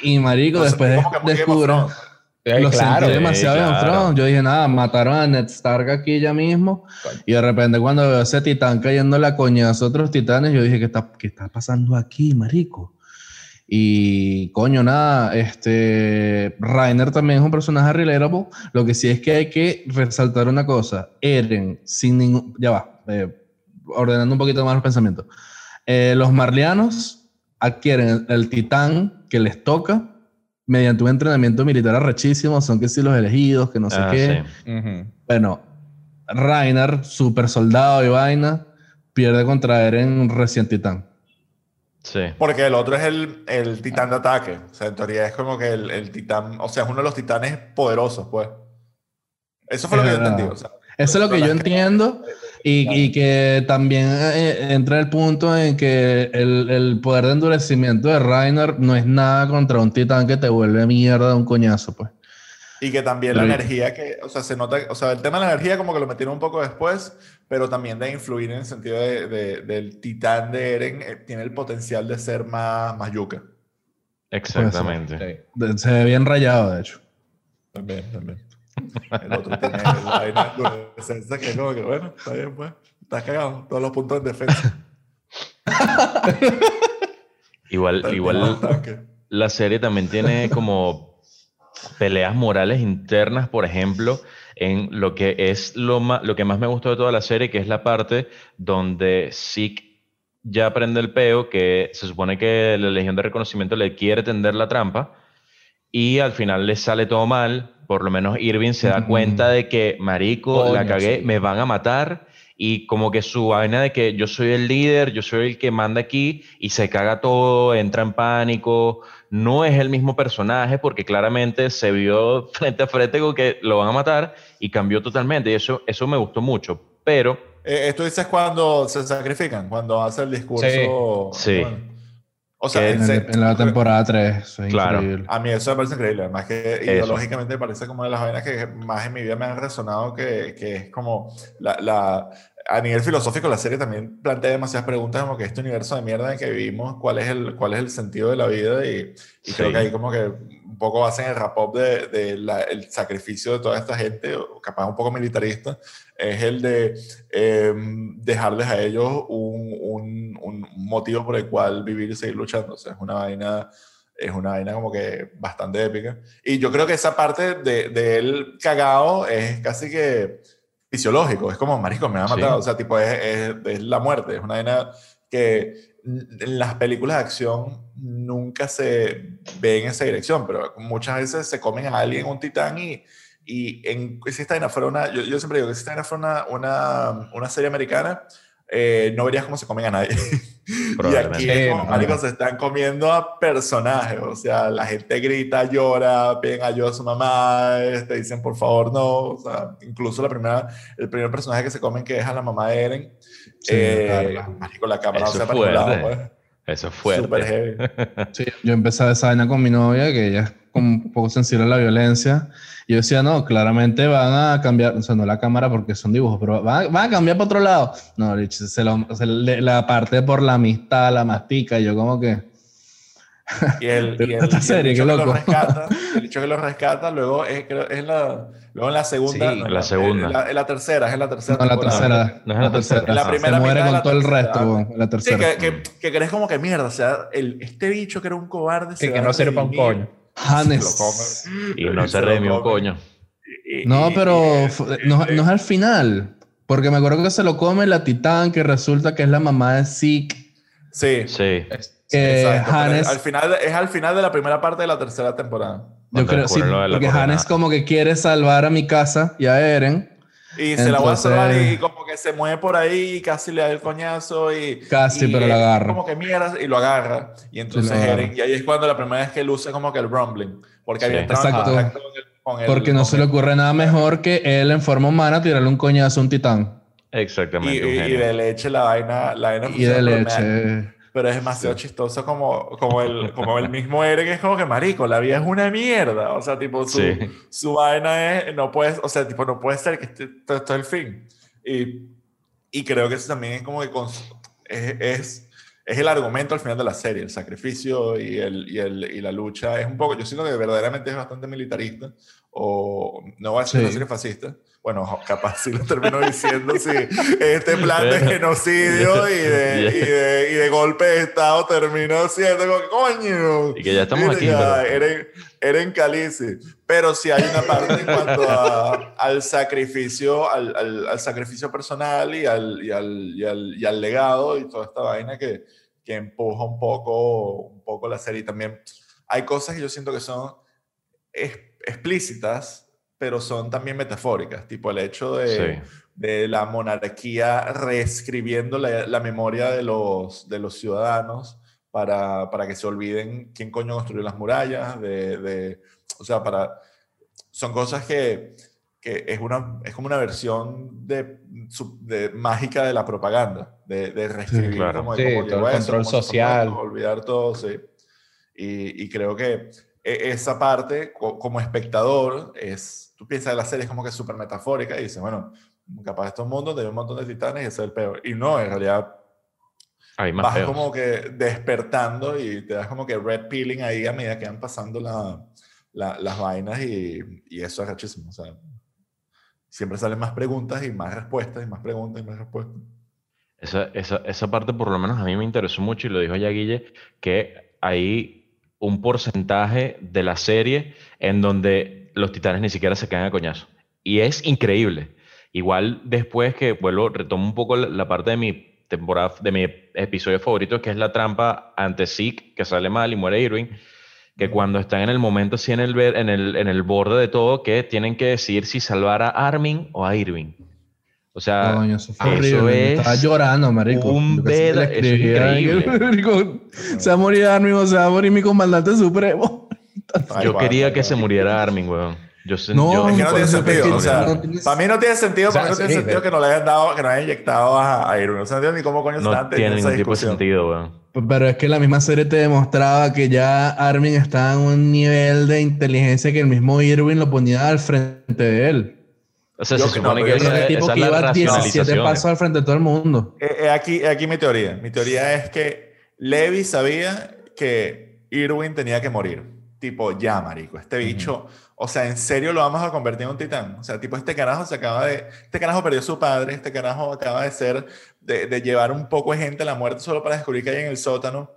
Y marico, después of descubro. Eh, Lo claro. sentí demasiado Sí, Game of claro. Yo dije, nada, mataron a Ned Stark aquí ya mismo. Y de repente cuando veo ese titán cayendo la coñazo a otros titanes, yo dije, ¿qué está, qué está pasando aquí, marico? Y coño, nada, este Rainer también es un personaje relatable. Lo que sí es que hay que resaltar una cosa. Eren, sin ningún... Ya va, eh, ordenando un poquito más los pensamientos. Eh, los marlianos adquieren el, el titán que les toca mediante un entrenamiento militar arrechísimo. Son que sí los elegidos, que no sé Ah, qué. sí. Bueno, Rainer, super soldado y vaina, pierde contra Eren recién titán. Sí. Porque el otro es el, el titán de ataque, o sea, en teoría es como que el, el titán, o sea, es uno de los titanes poderosos, pues. Eso fue lo que yo Es verdad. entendí, o sea. Eso es lo que yo entiendo y, y que también eh, entra el punto en que el, el poder de endurecimiento de Rainer no es nada contra un titán que te vuelve mierda de un coñazo, pues. Y que también la Pero- energía que, o sea, se nota, o sea, el tema de la energía como que lo metieron un poco después, pero también de influir en el sentido de, de- del titán de Eren, eh, tiene el potencial de ser más, más yuca. Exactamente. Sí. Se ve bien rayado, de hecho. También, también. El otro tiene la vaina defensa que es como que, bueno, está bien, pues, estás cagado, todos los puntos en defensa. Igual, igual la serie también tiene como peleas morales internas, por ejemplo, en lo que es lo, ma- lo que más me gustó de toda la serie, que es la parte donde Zeke ya aprende el peo, que se supone que la Legión de Reconocimiento le quiere tender la trampa, y al final le sale todo mal, por lo menos Irving se da Ujú. cuenta de que, marico, la cagué, sí. me van a matar, y como que su vaina de que yo soy el líder, yo soy el que manda aquí, y se caga todo, entra en pánico, no es el mismo personaje porque claramente se vio frente a frente con que lo van a matar y cambió totalmente, y eso, eso me gustó mucho, pero Eh, esto dices cuando se sacrifican, cuando hace el discurso. Sí. bueno. O sea, en En, se- el- en la temporada 3. Eso es Claro. increíble. A mí eso me parece increíble. Además que ideológicamente me parece como de las vainas que más en mi vida me han resonado, que, que es como la, la- a nivel filosófico la serie también plantea demasiadas preguntas como que este universo de mierda en que vivimos, cuál es el, cuál es el sentido de la vida y, y creo que ahí como que un poco hacen el rap-up de, de la- el sacrificio de toda esta gente, capaz un poco militarista, es el de eh, dejarles a ellos un, un- un motivo por el cual vivir y seguir luchando. O sea, es una vaina, es una vaina como que bastante épica. Y yo creo que esa parte de, de él cagado es casi que fisiológico. Es como, marisco, me ha Sí. matado. O sea, tipo, es, es, es la muerte. Es una vaina que en las películas de acción nunca se ve en esa dirección, pero muchas veces se comen a alguien, un titán, y, y en, si esta vaina fuera una, yo, yo siempre digo que si esta vaina fuera una, una, una serie americana, eh, no verías cómo se comen a nadie. y aquí es como, Sí, no, se están comiendo a personajes, o sea, la gente grita, llora, piden ayuda a su mamá, te dicen por favor no, o sea, incluso la primera, el primer personaje que se comen que es a la mamá de Eren, Sí, eh, Carla. marico, la cámara Eso no se fuerte. pues. eso es fuerte. Súper heavy. Sí, yo empecé a esa vaina con mi novia, que ella es como un poco sensible a la violencia. Y yo decía, no, claramente van a cambiar, o sea, no la cámara porque son dibujos, pero van, a- van a cambiar para otro lado. No, Rich, se, lo- se le- la parte por la amistad, la mastica, y yo como que... Y el, ¿Te y el, esta y el serie? bicho Qué que lo loco. rescata, el bicho que lo rescata, luego es, creo- es la, luego en la segunda. Sí, no, en la no, segunda. En la, en la tercera, es en la tercera. No, la temporada. tercera. No es la tercera. En la Se primera muere mitad de con la todo el resto, en la Sí, tercera. que, que, que crees como que mierda, o sea, el, este bicho que era un cobarde. se Que, no sirve para un coño. Hannes. Se. Y no se lo redimió coño. No, pero no, no es al final. Porque me acuerdo que se lo come la titán, que resulta que es la mamá de Zeke. Sí, Sí. Que exacto, pero Hannes, al final, es al final de la primera parte de la tercera temporada. yo creo, sí, porque. Hannes como que quiere salvar a mi casa y a Eren. Y se la voy a salvar y como que se mueve por ahí y casi le da el coñazo y... Casi, y pero la agarra. Como que mierda y lo agarra. Y entonces lo agarra. Eren, y ahí es cuando la primera vez que él usa como que el rumbling. Porque había Sí. en Exacto. contacto con el... con el- Porque no con se le el- ocurre nada mejor que él en forma humana tirarle un coñazo a un titán. Y, Exactamente. y- y genio. de leche la vaina... La vaina Y de leche. Pero es demasiado chistoso como, como, el, como el mismo Eren, que es como que marico, la vida es una mierda. O sea, tipo, su, Sí. su vaina es, no puedes, o sea, tipo, no puede ser que este- esto, esto es el fin. Y, y creo que eso también es como que cons- es, es, es el argumento al final de la serie, el sacrificio y, el, y, el, y la lucha. Es un poco, yo siento que verdaderamente es bastante militarista, o no va a ser una Sí. serie fascista. Bueno, capaz sí lo termino diciendo, sí. Este plan de genocidio y de, y de, y de golpe de Estado terminó siendo coño. Y que ya estamos aquí, ya, pero- Eren, Eren Calici. Pero sí hay una parte en cuanto a- al sacrificio, al, al, al sacrificio personal y al, y, al, y, al, y al legado y toda esta vaina que, que empuja un poco, un poco la serie. Y también hay cosas que yo siento que son explícitas, pero son también metafóricas, tipo el hecho de, Sí. de la monarquía reescribiendo la, la memoria de los, de los ciudadanos para, para que se olviden quién coño construyó las murallas, de, de- o sea, para... Son cosas que, que es, una, es como una versión de, de mágica de la propaganda, de, de reescribir claro. como, Sí, como todo el eso, control cómo social. formó, olvidar todo, sí. Y, y creo que esa parte, co- como espectador, es, tú piensas la serie es como que súper metafórica y dices, bueno, capaz estos mundos de un montón de titanes y ese es el peor. Y no, en realidad Hay más vas como que despertando y te das como que red peeling ahí a medida que van pasando la- la- las vainas y, y eso es rachísimo. O sea, siempre salen más preguntas y más respuestas y más preguntas y más respuestas. Esa, esa, esa parte por lo menos a mí me interesó mucho y lo dijo ya Guille, que hay un porcentaje de la serie en donde los titanes ni siquiera se caen a coñazo. Y es increíble. Igual después que vuelvo, retomo un poco la, parte de mi temporada, de mi episodio favorito, que es la trampa ante Zeke, que sale mal y muere Irving, que cuando están en el momento así en el, en el, en el borde de todo, que tienen que decidir si salvar a Armin o a Irving. O sea, Coño, eso fue eso horrible. es Estaba llorando, marico. un eso es increíble. Se va a morir Armin o se va a morir mi comandante supremo. Yo quería que se muriera Armin, weón. Yo, No, yo- Es que no tiene sentido. porque O sea, no tienes- para mí no tiene sentido, para mí no tiene sí, sentido pero- que no le hayan dado, que no hayan inyectado a, a Irwin. O sea, no entiendo ni cómo coño no tiene ningún tipo de sentido, weón. Pero es que la misma serie te demostraba que ya Armin estaba en un nivel de inteligencia que el mismo Irwin lo ponía al frente de él. O sea, Yo se que no, supone pero que esa, tipo esa que es la iba 17 racionalización. pasos al frente de todo el mundo. Eh, eh, aquí, eh, aquí mi teoría. Mi teoría es que Levi sabía que Irwin tenía que morir. Tipo, ya, marico, este bicho, o sea, ¿en serio lo vamos a convertir en un titán? O sea, tipo, este carajo se acaba de, este carajo perdió a su padre, este carajo acaba de ser, de, de llevar un poco de gente a la muerte solo para descubrir que hay en el sótano.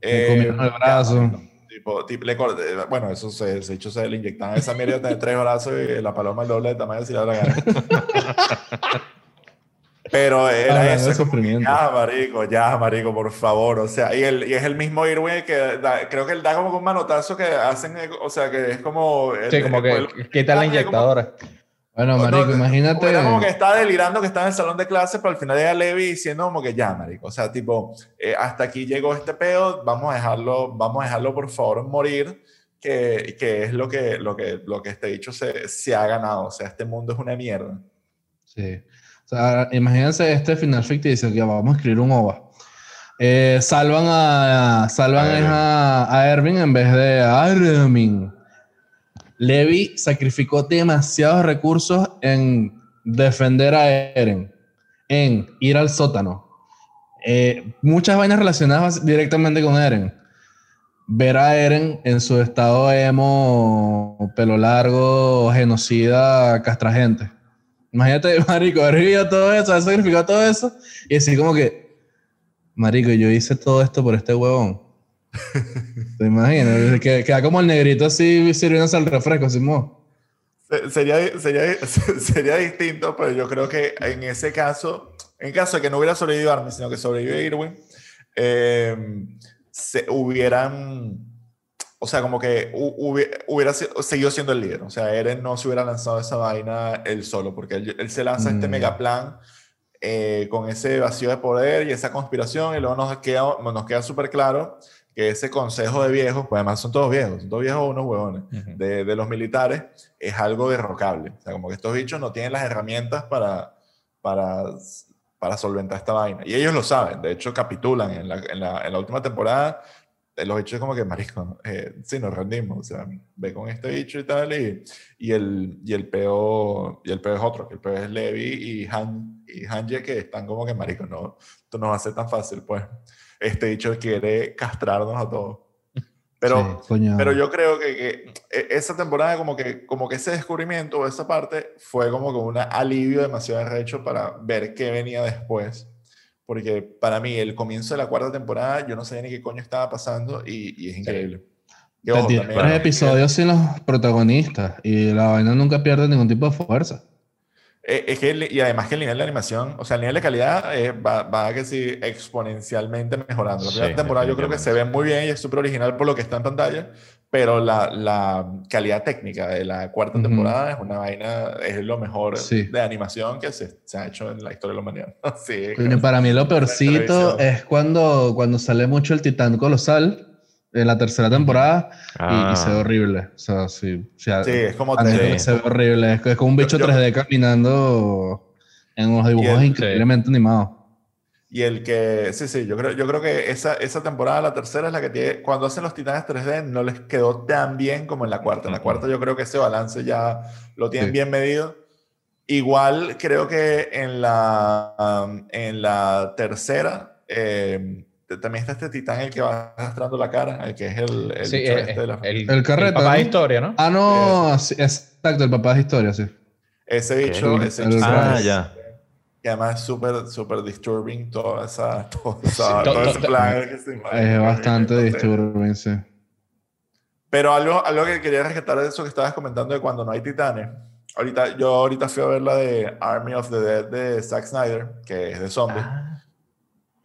Comieron el ya, brazo. Tipo, tipo, le corté- bueno, eso se, se hecho, se le inyectaban esa mierda de tres brazos y la paloma el doble de tamaño si la gana. Pero era Hablando eso, sufrimiento. ya, marico, ya, marico, por favor. O sea, y, el, y es el mismo Irwin que da- creo que él da como un manotazo que hacen, eh, o sea, que es como... el- Sí, como el- que el- quita la Ah, como- inyectadora. Bueno, no, marico, no, imagínate. Era como que estaba delirando que estaba en el salón de clase, pero al final llega Levi diciendo como que ya, marico. O sea, tipo, eh, hasta aquí llegó este pedo, vamos a dejarlo, vamos a dejarlo por favor morir, que, que es lo que, lo que, lo que este dicho se, se ha ganado. O sea, este mundo es una mierda. Sí. O sea, imagínense este final ficticio que vamos a escribir un OVA. Eh, salvan a, salvan A a, a Erwin en vez de a Armin. Levi sacrificó demasiados recursos en defender a Eren, en ir al sótano. Eh, muchas vainas relacionadas directamente con Eren. ver a Eren en su estado emo, pelo largo, genocida, castra gente. Imagínate, marico, vivido todo eso, haber sacrificado todo eso y decir como que, marico, yo hice todo esto por este huevón. ¿Te imaginas? Que queda como el negrito así sirviéndose el refresco. Se- Sería, sería, sería distinto, pero yo creo que en ese caso, en caso de que no hubiera sobrevivido Armin, sino que sobrevive Irwin, eh, se hubieran, o sea, como que hu- hubi- hubiera, si- seguido siendo el líder. O sea, Eren no se hubiera lanzado esa vaina él solo, porque él, él se lanza este Mm. mega plan eh, con ese vacío de poder y esa conspiración, y luego nos queda, nos queda súper claro que ese consejo de viejos, pues además son todos viejos, son todos viejos unos huevones Ujú. de, de los militares es algo derrocable. O sea, como que estos bichos no tienen las herramientas para, para, para solventar esta vaina. Y ellos lo saben, de hecho capitulan en la, en la, en la última temporada. eh, Los bichos como que, marisco, eh, sí, nos rendimos, o sea, ve con este bicho y tal, y, y, el, y, el peo, y el peo es otro, que el peo es Levi y, Han, y Hanje, que están como que, marico, no, esto no va a ser tan fácil, pues. Este bicho quiere castrarnos a todos. Pero, Sí, pero yo creo que, que e- esa temporada, como que, como que ese descubrimiento o esa parte fue como que un alivio demasiado arrecho para ver qué venía después. Porque para mí, el comienzo de la cuarta temporada, yo no sabía ni qué coño estaba pasando y, y es increíble. Y Te ojo, tiras también- tres episodios sin los protagonistas y la vaina nunca pierde ningún tipo de fuerza. Eh, Es que, y además que el nivel de animación, o sea, el nivel de calidad eh, va, va que sí, exponencialmente mejorando. La Sí, primera temporada yo creo que se ve muy bien y es súper original por lo que está en pantalla, pero la, la calidad técnica de la cuarta Ujú. temporada es una vaina, es lo mejor Sí. de animación que se, se ha hecho en la historia de la humanidad. sí, para mí lo peorcito es cuando, cuando sale mucho el titán colosal en la tercera temporada y- y, Ah. se ve horrible. O sea, sí, o sea, sí, es como Sí. se ve horrible. Es, es como un bicho Yo- yo- 3D caminando en los dibujos el- increíblemente animados. Y el que, sí, sí, yo creo, yo creo que esa, esa temporada, la tercera, es la que tiene, cuando hacen los titanes 3D, no les quedó tan bien como en la cuarta. En la cuarta yo creo que ese balance ya lo tienen Sí. bien medido. Igual creo que en la, um, en la tercera, eh, también está este titán el que va arrastrando la cara, el que es el, el Sí, eh, este de la- el, El carreta, papá de historia, ¿no? Ah, no, sí, exacto, el papá de historia, sí. ese bicho, ese El- bicho Ah, es- ya. que además es súper, súper disturbing toda esa, todo, esa- to- todo to- ese to- plan. que se imagina, Es bastante disturbing, sí. Pero algo, algo que quería rescatar de eso que estabas comentando de cuando no hay titanes. Ahorita, yo ahorita fui a ver la de Army of the Dead de Zack Snyder, que es de zombies. Ah,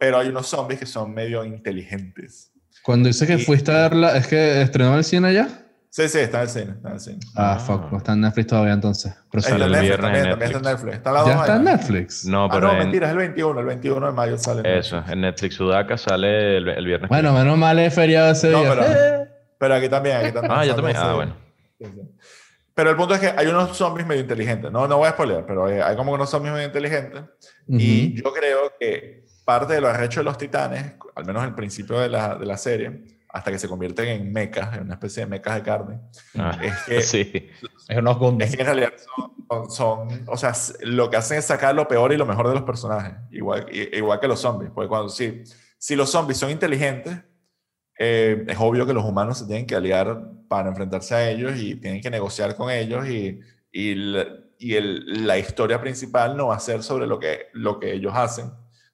Pero hay unos zombies que son medio inteligentes. Cuando dice que Y- fuiste a verla, ¿es que estrenó en el cine ya? Sí, sí, está en el cine. Está en el cine. Ah, Ah. fuck, no está en Netflix todavía entonces. Pero Está sale- el en Netflix viernes en también, también está en Netflix. Ya está en. Netflix. No, Ah, pero no, en- mentira, es el 21. El 21 de mayo sale. en eso, en Netflix Sudaca sale el, el viernes. Bueno, menos mal es feriado ese No, día. pero- Eh. Pero aquí también, aquí también. Ah, ya también. Ah, bueno. Sí, sí. Pero el punto es que hay unos zombies medio inteligentes. No, no voy a spoiler, pero hay, hay como unos zombies medio inteligentes. Y yo creo que parte de lo arrecho de los titanes, al menos al principio de la, de la serie, hasta que se convierten en mecas, en una especie de mecas de carne, Ah, es que, sí. es unos es que en realidad son, son- o sea, lo que hacen es sacar lo peor y lo mejor de los personajes, igual, igual que los zombies. Porque cuando, si, si los zombies son inteligentes, eh, es obvio que los humanos se tienen que aliar para enfrentarse a ellos y tienen que negociar con ellos y, y, la, y el- la historia principal no va a ser sobre lo que, lo que ellos hacen,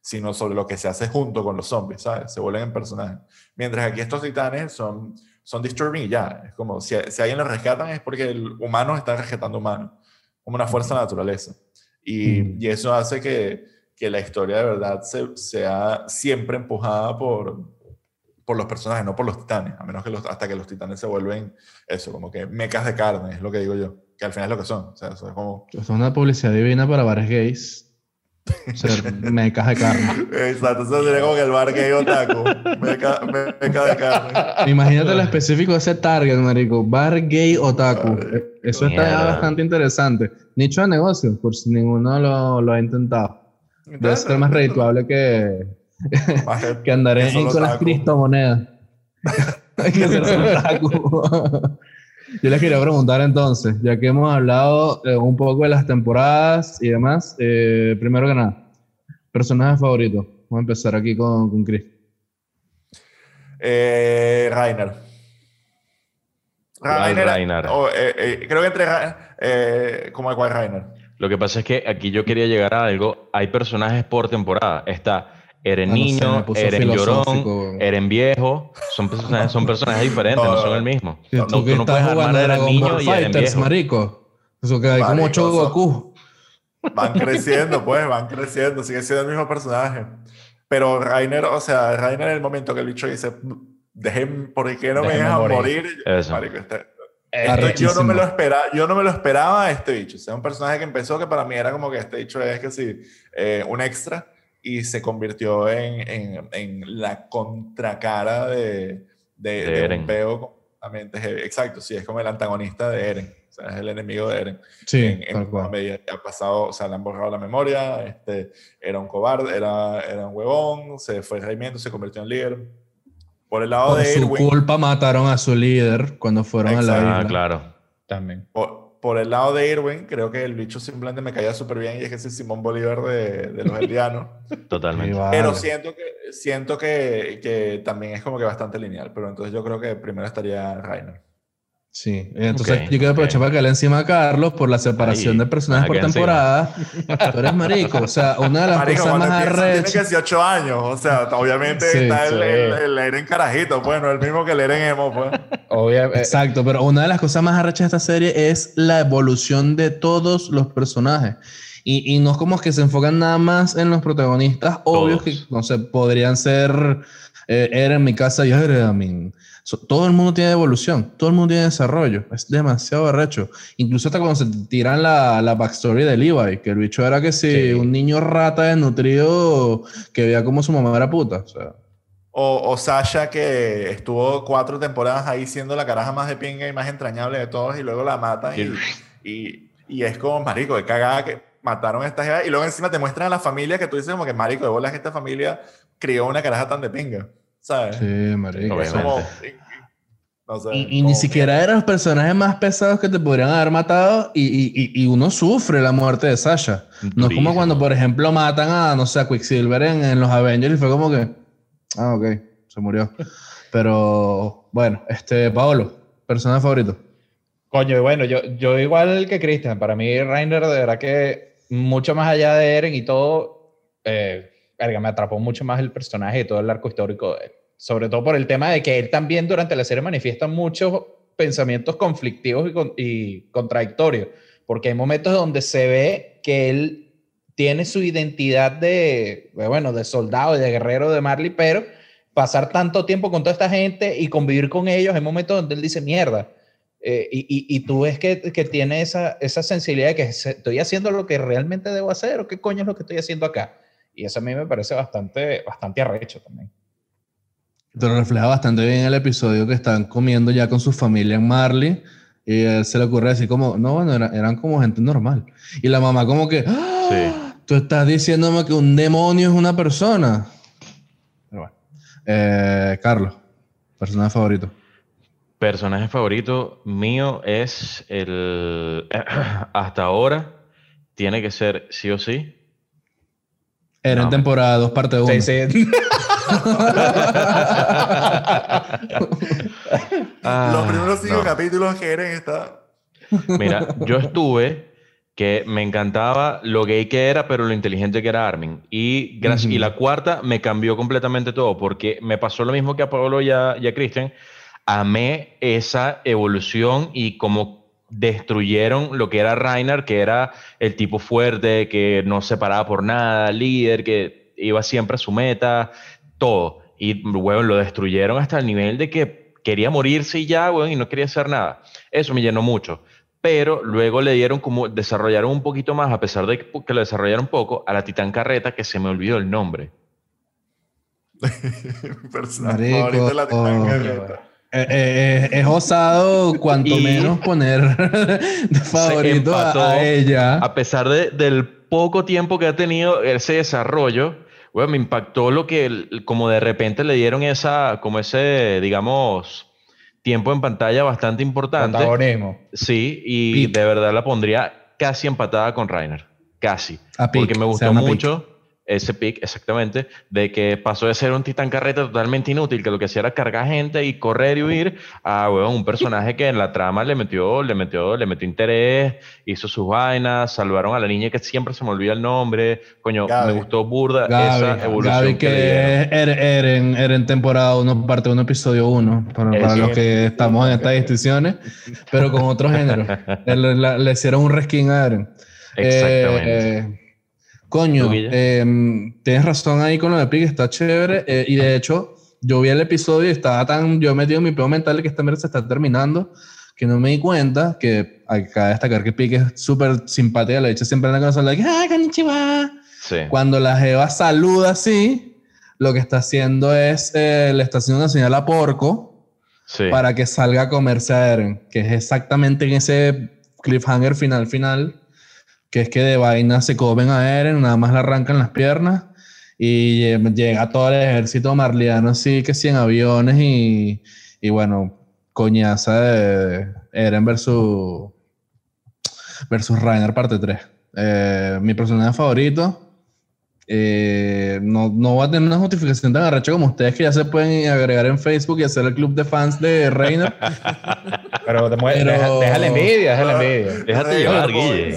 sino sobre lo que se hace junto con los zombies, ¿sabes? Se vuelven en personajes. Mientras aquí estos titanes son, son disturbing y ya. Es como si, si alguien los rescatan es porque el humano está rescatando humanos, como una fuerza de naturaleza. Y, Mm. y eso hace que, que la historia de verdad se, sea siempre empujada por, por los personajes, no por los titanes, a menos que los, hasta que los titanes se vuelven eso, como que mecas de carne, es lo que digo yo, que al final es lo que son. O sea, eso es como... Es una publicidad divina para bares gays. Ser mecas de carne. Exacto, eso sería como que el bar gay otaku, meca, meca de carne. Imagínate lo específico de ese target, marico. Bar gay otaku. Eso está Mierda. bastante interesante. Nicho de negocio, por si ninguno lo, lo ha intentado. Debe ser más redituable que, que- andar en, con las criptomonedas. que ser otaku. Yo les quería preguntar entonces, ya que hemos hablado eh, un poco de las temporadas y demás, eh, primero que nada, personaje favorito. Vamos a empezar aquí con, con Chris. Eh, Rainer. ¿Cuál Rainer? eh, eh, creo que entre. Eh, ¿Cómo de cuál Rainer? Lo que pasa es que aquí yo quería llegar a algo. Hay personajes por temporada. Está Eren Ah, no sé, me Niño, puso Eren Llorón. Eren Viejo. Son personajes, son personajes diferentes, no, No, son el mismo. Que No, tú que tú no estás puedes armar a Eren Niño Ball y Eren Fighters, Viejo. marico. Eso que hay como Marico, ocho eso- Goku. Van creciendo, pues, van creciendo, sigue siendo el mismo personaje. Pero Rainer, o sea, Rainer en el momento que el bicho dice, dejen, ¿por qué no me Déjenme dejan morir". morir? Eso. Marico, este- esto yo, no me lo esperaba, yo no me lo esperaba este bicho. O sea, un personaje que empezó que para mí era como que este bicho es que sí, eh, un extra y se convirtió en, en, en la contracara de, de, De de Eren. un peo completamente heavy. Exacto, sí, es como el antagonista de Eren. O sea, es el enemigo de Eren Sí, en, en tal cual. ha pasado, o sea, le han borrado la memoria, este, era un cobarde, era, era un huevón, se fue redimiendo, se convirtió en líder. Por el lado Por de su Irwin, culpa mataron a su líder cuando fueron a la Exacto. isla. Ah, claro. También. por, por el lado de Irwin, creo que el bicho simplemente me caía súper bien y es que es el Simón Bolívar de, de los eldianos. Totalmente. Pero siento que, siento que, que también es como que bastante lineal, pero entonces yo creo que primero estaría Rainer. Sí, entonces Ok, yo quiero aprovechar ok. para caerle encima a Carlos por la separación Ahí, de personajes por encima. temporada. Tú eres marico, o sea, una de las Marico, cosas más empieza, tiene arrechas. 18 años, o sea, obviamente Sí, está el, sí. el, el Eren carajito, pues, no el mismo que el Eren emo, pues. Obviamente. Exacto, pero una de las cosas más arrechas de esta serie es la evolución de todos los personajes. Y, y no es como que se enfocan nada más en los protagonistas obvios que, no sé, podrían ser eh, Eren, mi casa y Eren. So- todo el mundo tiene evolución, todo el mundo tiene desarrollo. Es demasiado arrecho. Incluso hasta cuando se tiran la, la backstory de Levi, que el bicho era que si Sí. un niño rata desnutrido que veía como su mamá era puta. O sea, O, o Sasha, que estuvo cuatro temporadas ahí siendo la caraja más de pinga y más entrañable de todos, y luego la matan. Y, y, y es como, marico, de cagada que mataron a esta jeva. Y luego encima te muestran a la familia que tú dices, como que, marico, de bolas que esta familia crió una caraja tan de pinga. ¿Sabes? sí, marico. Es Obviamente. como. no sé, Y, ni siquiera eran los personajes más pesados que te podrían haber matado y, y- y- uno sufre la muerte de Sasha. No es como cuando, por ejemplo, matan a, no sé, a Quicksilver en, en los Avengers y fue como que, ah, ok, se murió. Pero bueno, este, Paolo, personaje favorito. Coño, y bueno, yo, yo igual que Christian, para mí Reiner de verdad que mucho más allá de Eren y todo, eh, verga, me atrapó mucho más el personaje y todo el arco histórico él. Sobre todo por el tema de que él también durante la serie manifiesta muchos pensamientos conflictivos y, con- y contradictorios, porque hay momentos donde se ve que él tiene su identidad de, bueno, de soldado y de guerrero de Marley, pero pasar tanto tiempo con toda esta gente y convivir con ellos, hay momentos donde él dice, mierda, eh, y, tú ves que, que tiene esa, esa sensibilidad de que estoy haciendo lo que realmente debo hacer o qué coño es lo que estoy haciendo acá. Y eso a mí me parece bastante, bastante arrecho también. Te lo refleja bastante bien en el episodio que están comiendo ya con su familia en Marley. Y a él se le ocurre decir como, no, bueno, era- eran como gente normal. Y la mamá como que, ¡Ah! Sí. tú estás diciéndome que un demonio es una persona. Pero bueno. Eh, Carlos, personaje favorito. Personaje favorito mío es el. Hasta ahora tiene que ser sí o sí. Era en No. temporada 2, parte 1. Sí, sí. Los primeros cinco no. capítulos que Eren está. Mira, yo estuve que me encantaba lo gay que era, pero lo inteligente que era Armin. Y, gracias, Ujú. y la cuarta me cambió completamente todo, porque me pasó lo mismo que a Pablo y a, y a Christian. Amé esa evolución y como destruyeron lo que era Reiner, que era el tipo fuerte, que no se paraba por nada, líder, que iba siempre a su meta, todo. Y, bueno, lo destruyeron hasta el nivel de que quería morirse y ya, weón, y no quería hacer nada. Eso me llenó mucho. Pero luego le dieron como, desarrollaron un poquito más, a pesar de que, lo desarrollaron poco, a la Titán Carreta, que se me olvidó el nombre. Marico, de la Titán oh. Carreta. Eh, eh, es osado cuanto Y- menos poner de favorito a, empató a ella. A pesar de- del poco tiempo que ha tenido ese desarrollo, bueno, me impactó lo que, como de repente le dieron esa, como ese, digamos, tiempo en pantalla bastante importante. Protagonismo. Sí, y Pick. de verdad la pondría casi empatada con Rainer. Casi. A Porque me gustó mucho. Ese pick exactamente, de que pasó de ser un titán carreta totalmente inútil, que lo que hacía era cargar gente y correr y huir, a bueno, un personaje que en la trama le metió, le metió, le metió interés, hizo sus vainas, salvaron a la niña que siempre se me olvida el nombre, coño, me gustó burda esa evolución. Gaby, que, es Eren, Eren temporada 1, parte 1, episodio 1, para, para los que estamos en estas distinciones, pero con otro género. le, le, hicieron un reskin a Eren. Exactamente. Eh, Coño, em, tienes razón ahí con lo de Pig, está chévere. Eh, y de hecho, yo vi el episodio y estaba tan. Yo he metido en mi peor mental que esta mierda se está terminando que no me di cuenta que acá destacar que Pig es súper simpática. La hecho siempre anda con la que, ¡ah, konnichiwa! Sí. Cuando la Jeva saluda así, lo que está haciendo es. Eh, le está haciendo una señal a Porco sí. para que salga a comerse a Eren, que es exactamente en ese cliffhanger final, final que es que de vaina se comen a Eren, nada más le arrancan las piernas y llega todo el ejército marliano así que 100 aviones y, y bueno, coñaza de Eren versus versus Rainer parte 3. Eh, mi personaje favorito eh, no, no va a tener una justificación tan arrecha como ustedes que ya se pueden agregar en Facebook y hacer el club de fans de Reina. Pero, te deja, la envidia, deja la envidia. Déjate llevar, Guille.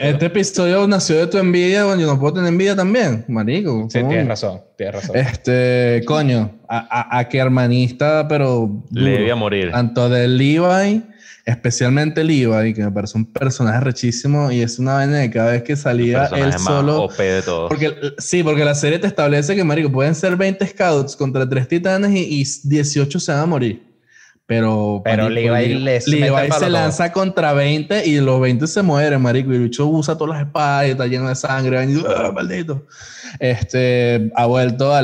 Este episodio nació de tu envidia, bueno, yo no puedo tener envidia también, marico. Sí, tienes razón, tienes razón. Este, coño, a, a, que hermanista, pero... Le debía morir. Tanto de Levi especialmente Levi, que me parece un personaje rechísimo y es una vaina de cada vez que salía él solo. de todos. Porque, sí, porque la serie te establece que, marico, pueden ser 20 scouts contra 3 titanes y, y 18 se van a morir. Pero, pero Levi, Levi se lanza contra 20 y los 20 se mueren, marico. Y Lucho usa todas las espadas y está lleno de sangre. Y, ¡Ah, maldito! Este, ha vuelto a,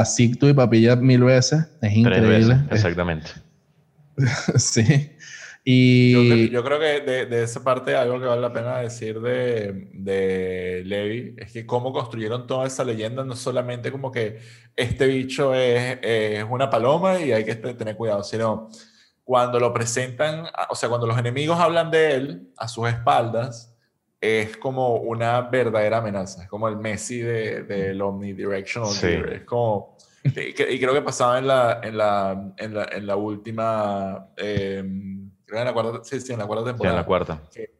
a Sictu y Papilla mil veces. Es increíble. exactamente. sí. Y... Yo, creo que de, de, esa parte algo que vale la pena decir de, de Levi es que cómo construyeron toda esa leyenda, no solamente como que este bicho es, es una paloma y hay que tener cuidado, sino cuando lo presentan, o sea, cuando los enemigos hablan de él a sus espaldas, es como una verdadera amenaza, es como el Messi del de, Omnidirectional sí. Es como... Y, creo que pasaba en la, en la, en la, en la última... Eh, creo en la cuarta, sí, sí, en la cuarta temporada. Sí, en la cuarta. Que,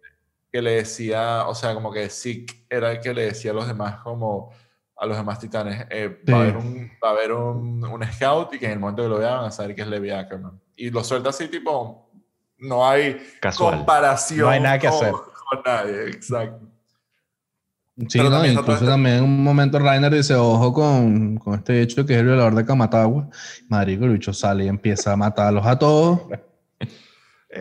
que, le decía, o sea, como que Zeke era el que le decía a los demás, como a los demás titanes, eh, va a haber, un, va a haber un, un, scout y que en el momento que lo vean van a saber que es Levi Ackerman. Y lo suelta así, tipo, no hay comparación. No hay nada que hacer. Con nadie, exacto. Sí, no, incluso también en un momento Rainer dice, ojo con, con este hecho que es el violador de Kamatagua. Marico, el bicho sale y empieza a matarlos a todos.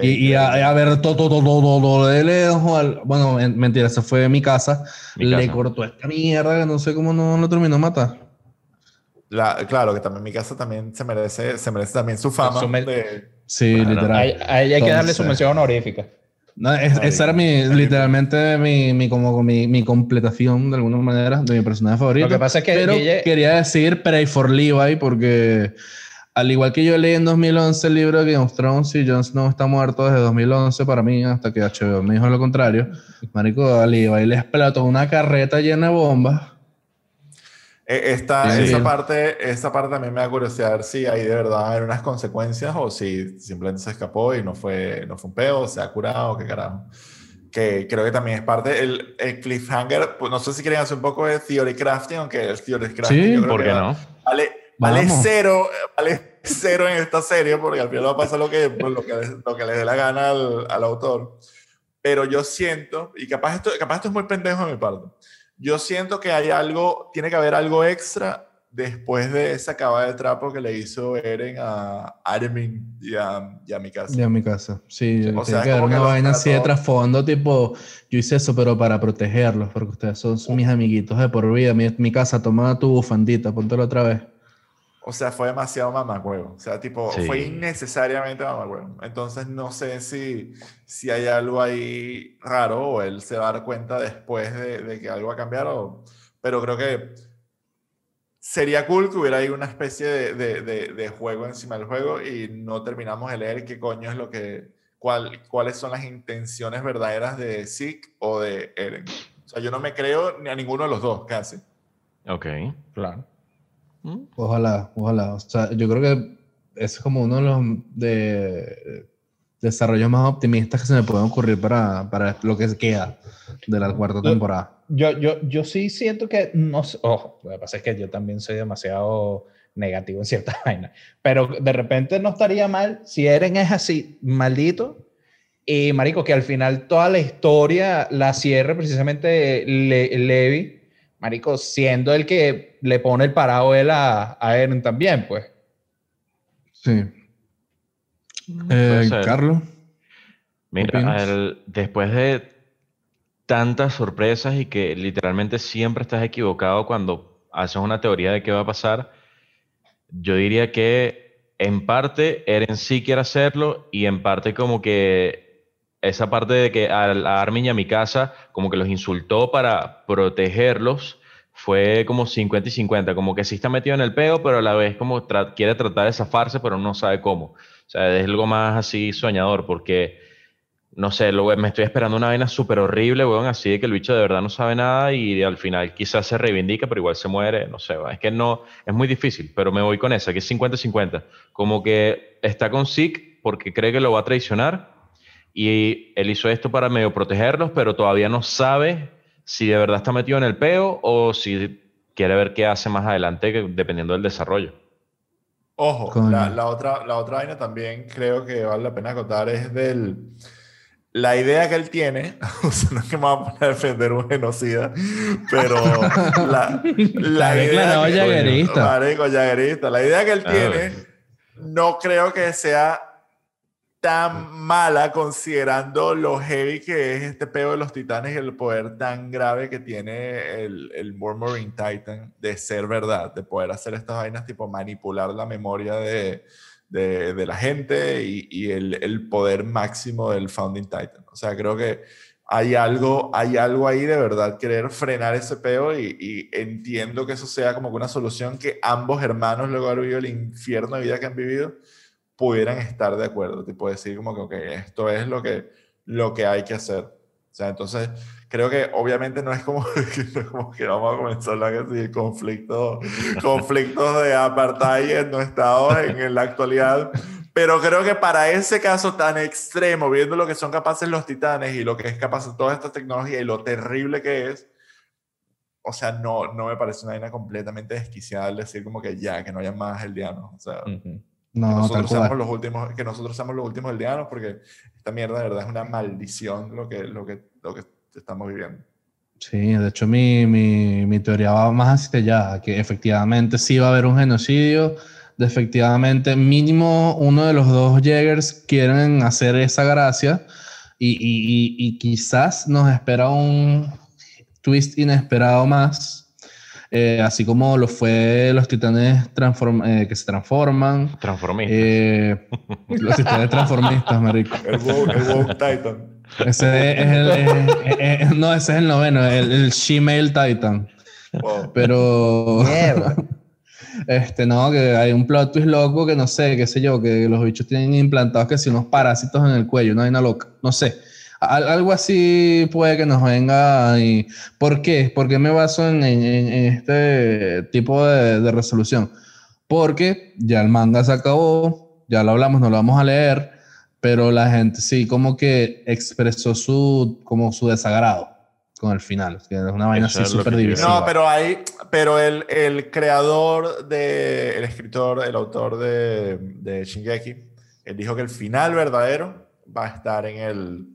Y, a, ver, todo, todo, todo, todo, le dejó al, bueno, mentira, se fue de mi casa, le cortó esta mierda que no sé cómo no lo terminó de matar. La, claro, que también mi casa también se merece, se merece también su fama. Sí, literal. A, ella hay que darle su mención honorífica. No, esa era mi, literalmente mi, mi, como mi, mi, completación de alguna manera de mi personaje favorito. Lo que pasa es que pero quería decir Pray for Levi porque al igual que yo leí en 2011 el libro de Game of Thrones y Jon Snow está muerto desde 2011 para mí, hasta que HBO me dijo lo contrario. Marico, a Levi le explotó una carreta llena de bombas. E, esta, esa, parte, esa parte también me da curiosidad si hay de verdad hay unas consecuencias o si simplemente se escapó y no fue, no fue un peo, se ha curado, qué carajo. Que creo que también es parte. El, el cliffhanger, pues no sé si quieren hacer un poco de theory crafting, aunque el theory crafting. Sí, ¿por qué no? Vale, Vale cero, vale cero en esta serie, porque al final va a pasar lo que, pues, lo que, lo que le dé la gana al, al, autor. Pero yo siento, y capaz esto, capaz esto es muy pendejo de mi parte, yo siento que hay algo, tiene que haber algo extra después de esa cava de trapo que le hizo Eren a Armin y a, y a mi casa. Y a mi casa, sí. O sea, que haber una vaina así de trasfondo, tipo, yo hice eso, pero para protegerlos, porque ustedes son mis amiguitos de por vida. Mi, mi casa, toma tu bufandita, póntelo otra vez. O sea, fue demasiado mamacuevo. O sea, tipo, fue innecesariamente mamacuevo. Entonces, no sé si, si hay algo ahí raro o él se va a dar cuenta después de, de que algo va a cambiar. O, pero creo que sería cool que hubiera ahí una especie de, de, de, juego encima del juego y no terminamos de leer qué coño es lo que. Cuál, cuáles son las intenciones verdaderas de Zeke o de Eren. O sea, yo no me creo ni a ninguno de los dos, casi. Ok. Claro. Mm. Ojalá, ojalá. O sea, yo creo que es como uno de los de desarrollos más optimistas que se me pueden ocurrir para, para lo que queda de la cuarta temporada. Yo, yo, yo sí siento que, no ojo, lo que pasa es que yo también soy demasiado negativo en ciertas vainas, pero de repente no estaría mal si Eren es así, maldito, y marico, que al final toda la historia la cierre precisamente Le- Levi, marico, siendo el que le pone el parado él a, a Eren también, pues. Sí. Puede Eh. Carlos. Mira, después de tantas sorpresas y que literalmente siempre estás equivocado cuando haces una teoría de qué va a pasar, yo diría que en parte Eren sí quiere hacerlo y en parte como que esa parte de que al- a Armin y a mi casa como que los insultó para protegerlos fue como 50 y 50, como que sí está metido en el peo, pero a la vez como tra- quiere tratar de zafarse, pero no sabe cómo. O sea, es algo más así soñador, porque, no sé, lo, me estoy esperando una vaina súper horrible, weón, así de que el bicho de verdad no sabe nada y al final quizás se reivindica, pero igual se muere, no sé, es que no, es muy difícil, pero me voy con esa, que es 50-50. Como que está con Zeke porque cree que lo va a traicionar y él hizo esto para medio protegerlos, pero todavía no sabe si de verdad está metido en el peo o si quiere ver qué hace más adelante, que- dependiendo del desarrollo. Ojo, la, la otra, la otra vaina también creo que vale la pena acotar es del... La idea que él tiene, o sea, no es que me va a poner a defender un genocida, pero la, la idea que, jaguerista. Marico, jaguerista. La idea que él Ah. tiene no creo que sea tan mala considerando lo heavy que es este peo de los titanes y el poder tan grave que tiene el, el Murmuring Titan de ser verdad, de poder hacer estas vainas tipo manipular la memoria de, de, de la gente y, y el, el poder máximo del Founding Titan. O sea, creo que hay algo, hay algo ahí de verdad, querer frenar ese peo y, y entiendo que eso sea como una solución que ambos hermanos, luego de haber vivido el infierno de vida que han vivido, pudieran estar de acuerdo, tipo decir como que, ok, esto es lo que, lo que hay que hacer. O sea, entonces creo que obviamente no es como, es como que vamos a comenzar a hablar de conflictos, conflictos de apartheid en los estados en, en la actualidad, pero creo que para ese caso tan extremo, viendo lo que son capaces los titanes y lo que es capaz de toda esta tecnología y lo terrible que es, o sea, no, no me parece una vaina completamente desquiciada decir como que ya, que no haya más eldianos. O sea, Ujú. que No, tal nosotros seamos los últimos, que nosotros seamos los últimos aldeanos, porque esta mierda de verdad es una maldición lo que, lo que, lo que estamos viviendo. Sí, de hecho mi, mi, mi teoría va más hacia allá, que efectivamente sí va a haber un genocidio, de efectivamente mínimo uno de los dos Jägers quieren hacer esa gracia y, y, y, y quizás nos espera un twist inesperado más, eh, así como lo fue los titanes transform- eh, que se transforman, Transformistas. eh, los titanes transformistas, marico. El woke, el woke Titan. Ese es el, es- es- es- no, ese es el noveno, el, el She-Mail Titan. Wow. Pero, este, no, que hay un plot twist loco que no sé, qué sé yo, que los bichos tienen implantados que si unos parásitos en el cuello, una vaina loca, no sé. Al- algo así puede que nos venga y... ¿Por qué? ¿Por qué me baso en, en- en- en este tipo de, de resolución? Porque ya el manga se acabó, ya lo hablamos, no lo vamos a leer, pero la gente sí como que expresó su, como su desagrado con el final, que es una vaina Eso así súper divisiva. No, pero hay, pero el, el creador de, el escritor, el autor de, de Shingeki, él dijo que el final verdadero va a estar en el,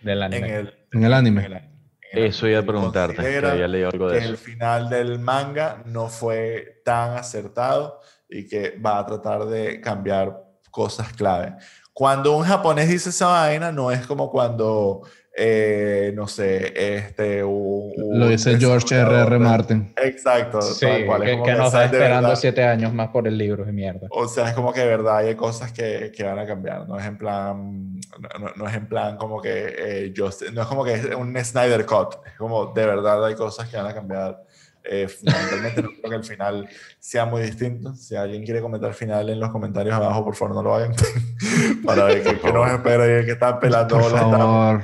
Del en el, En el anime. en el anime. En el Eso iba a preguntarte, que había leído algo que de el eso. final del manga no fue tan acertado y que va a tratar de cambiar cosas clave. Cuando un japonés dice esa vaina, no es como cuando, eh, no sé, este... un- un Lo dice George R.R. de- Martin. Exacto. Sí, tal cual, es que, como que nos está esperando siete años más por el libro de mierda. o sea, es como que de verdad hay cosas que, que van a cambiar. No es en plan, no, no- es en plan como que eh, Just- no es como que es un Snyder Cut. Es como de verdad hay cosas que van a cambiar. Eh, fundamentalmente no creo que el final sea muy distinto. Si alguien quiere comentar final en los comentarios abajo, por favor no lo hagan. Para ver qué, qué nos espera y el que está pelando Por estamos.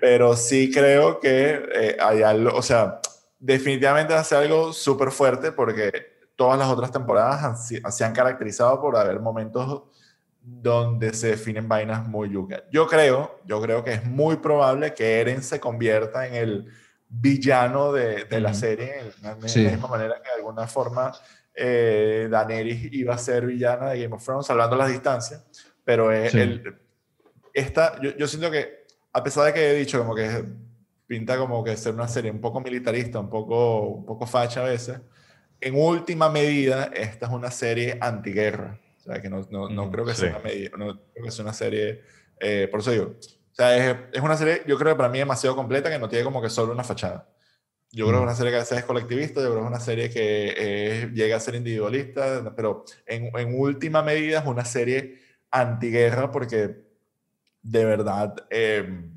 Pero sí creo que eh, hay algo, o sea, definitivamente ser algo súper fuerte porque todas las otras temporadas se han caracterizado por haber momentos donde se definen vainas muy yucas. Yo creo, yo creo que es muy probable que Eren se convierta en el villano de, de la serie, de la misma manera que de alguna forma eh, Daenerys iba a ser villana de Game of Thrones, salvando las distancias, pero el, esta, yo, yo siento que, a pesar de que he dicho como que pinta como que ser una serie un poco militarista, un poco, un poco facha a veces. En última medida, esta es una serie antiguerra. O sea, que no, no, no creo que sea una medida, no creo que sea una serie, eh, por eso digo, o sea, es, es, una serie, yo creo que para mí demasiado completa, que no tiene como que solo una fachada. Yo creo que es una serie que a veces es colectivista, yo creo que es una serie que eh, llega a ser individualista, pero en, en última medida es una serie antiguerra porque de verdad... Eh,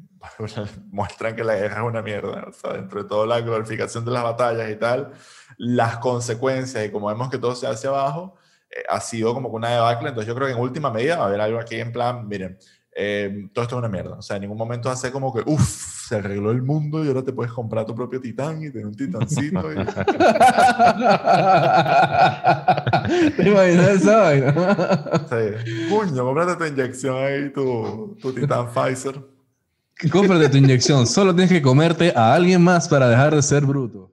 muestran que la guerra es una mierda. O sea, dentro de toda la glorificación de las batallas y tal, las consecuencias y como vemos que todo se hace abajo, eh, ha sido como una debacle. Entonces yo creo que en última medida va a haber algo aquí en plan, miren, eh, todo esto es una mierda. O sea, en ningún momento hace como que, uff, se arregló el mundo y ahora te puedes comprar tu propio titán y tener un titancito. Y... ¿Te imaginas esa vaina? sí. Puño, cómprate tu inyección ahí, tu, tu titán Pfizer. Cómprate tu inyección. Solo tienes que comerte a alguien más para dejar de ser bruto.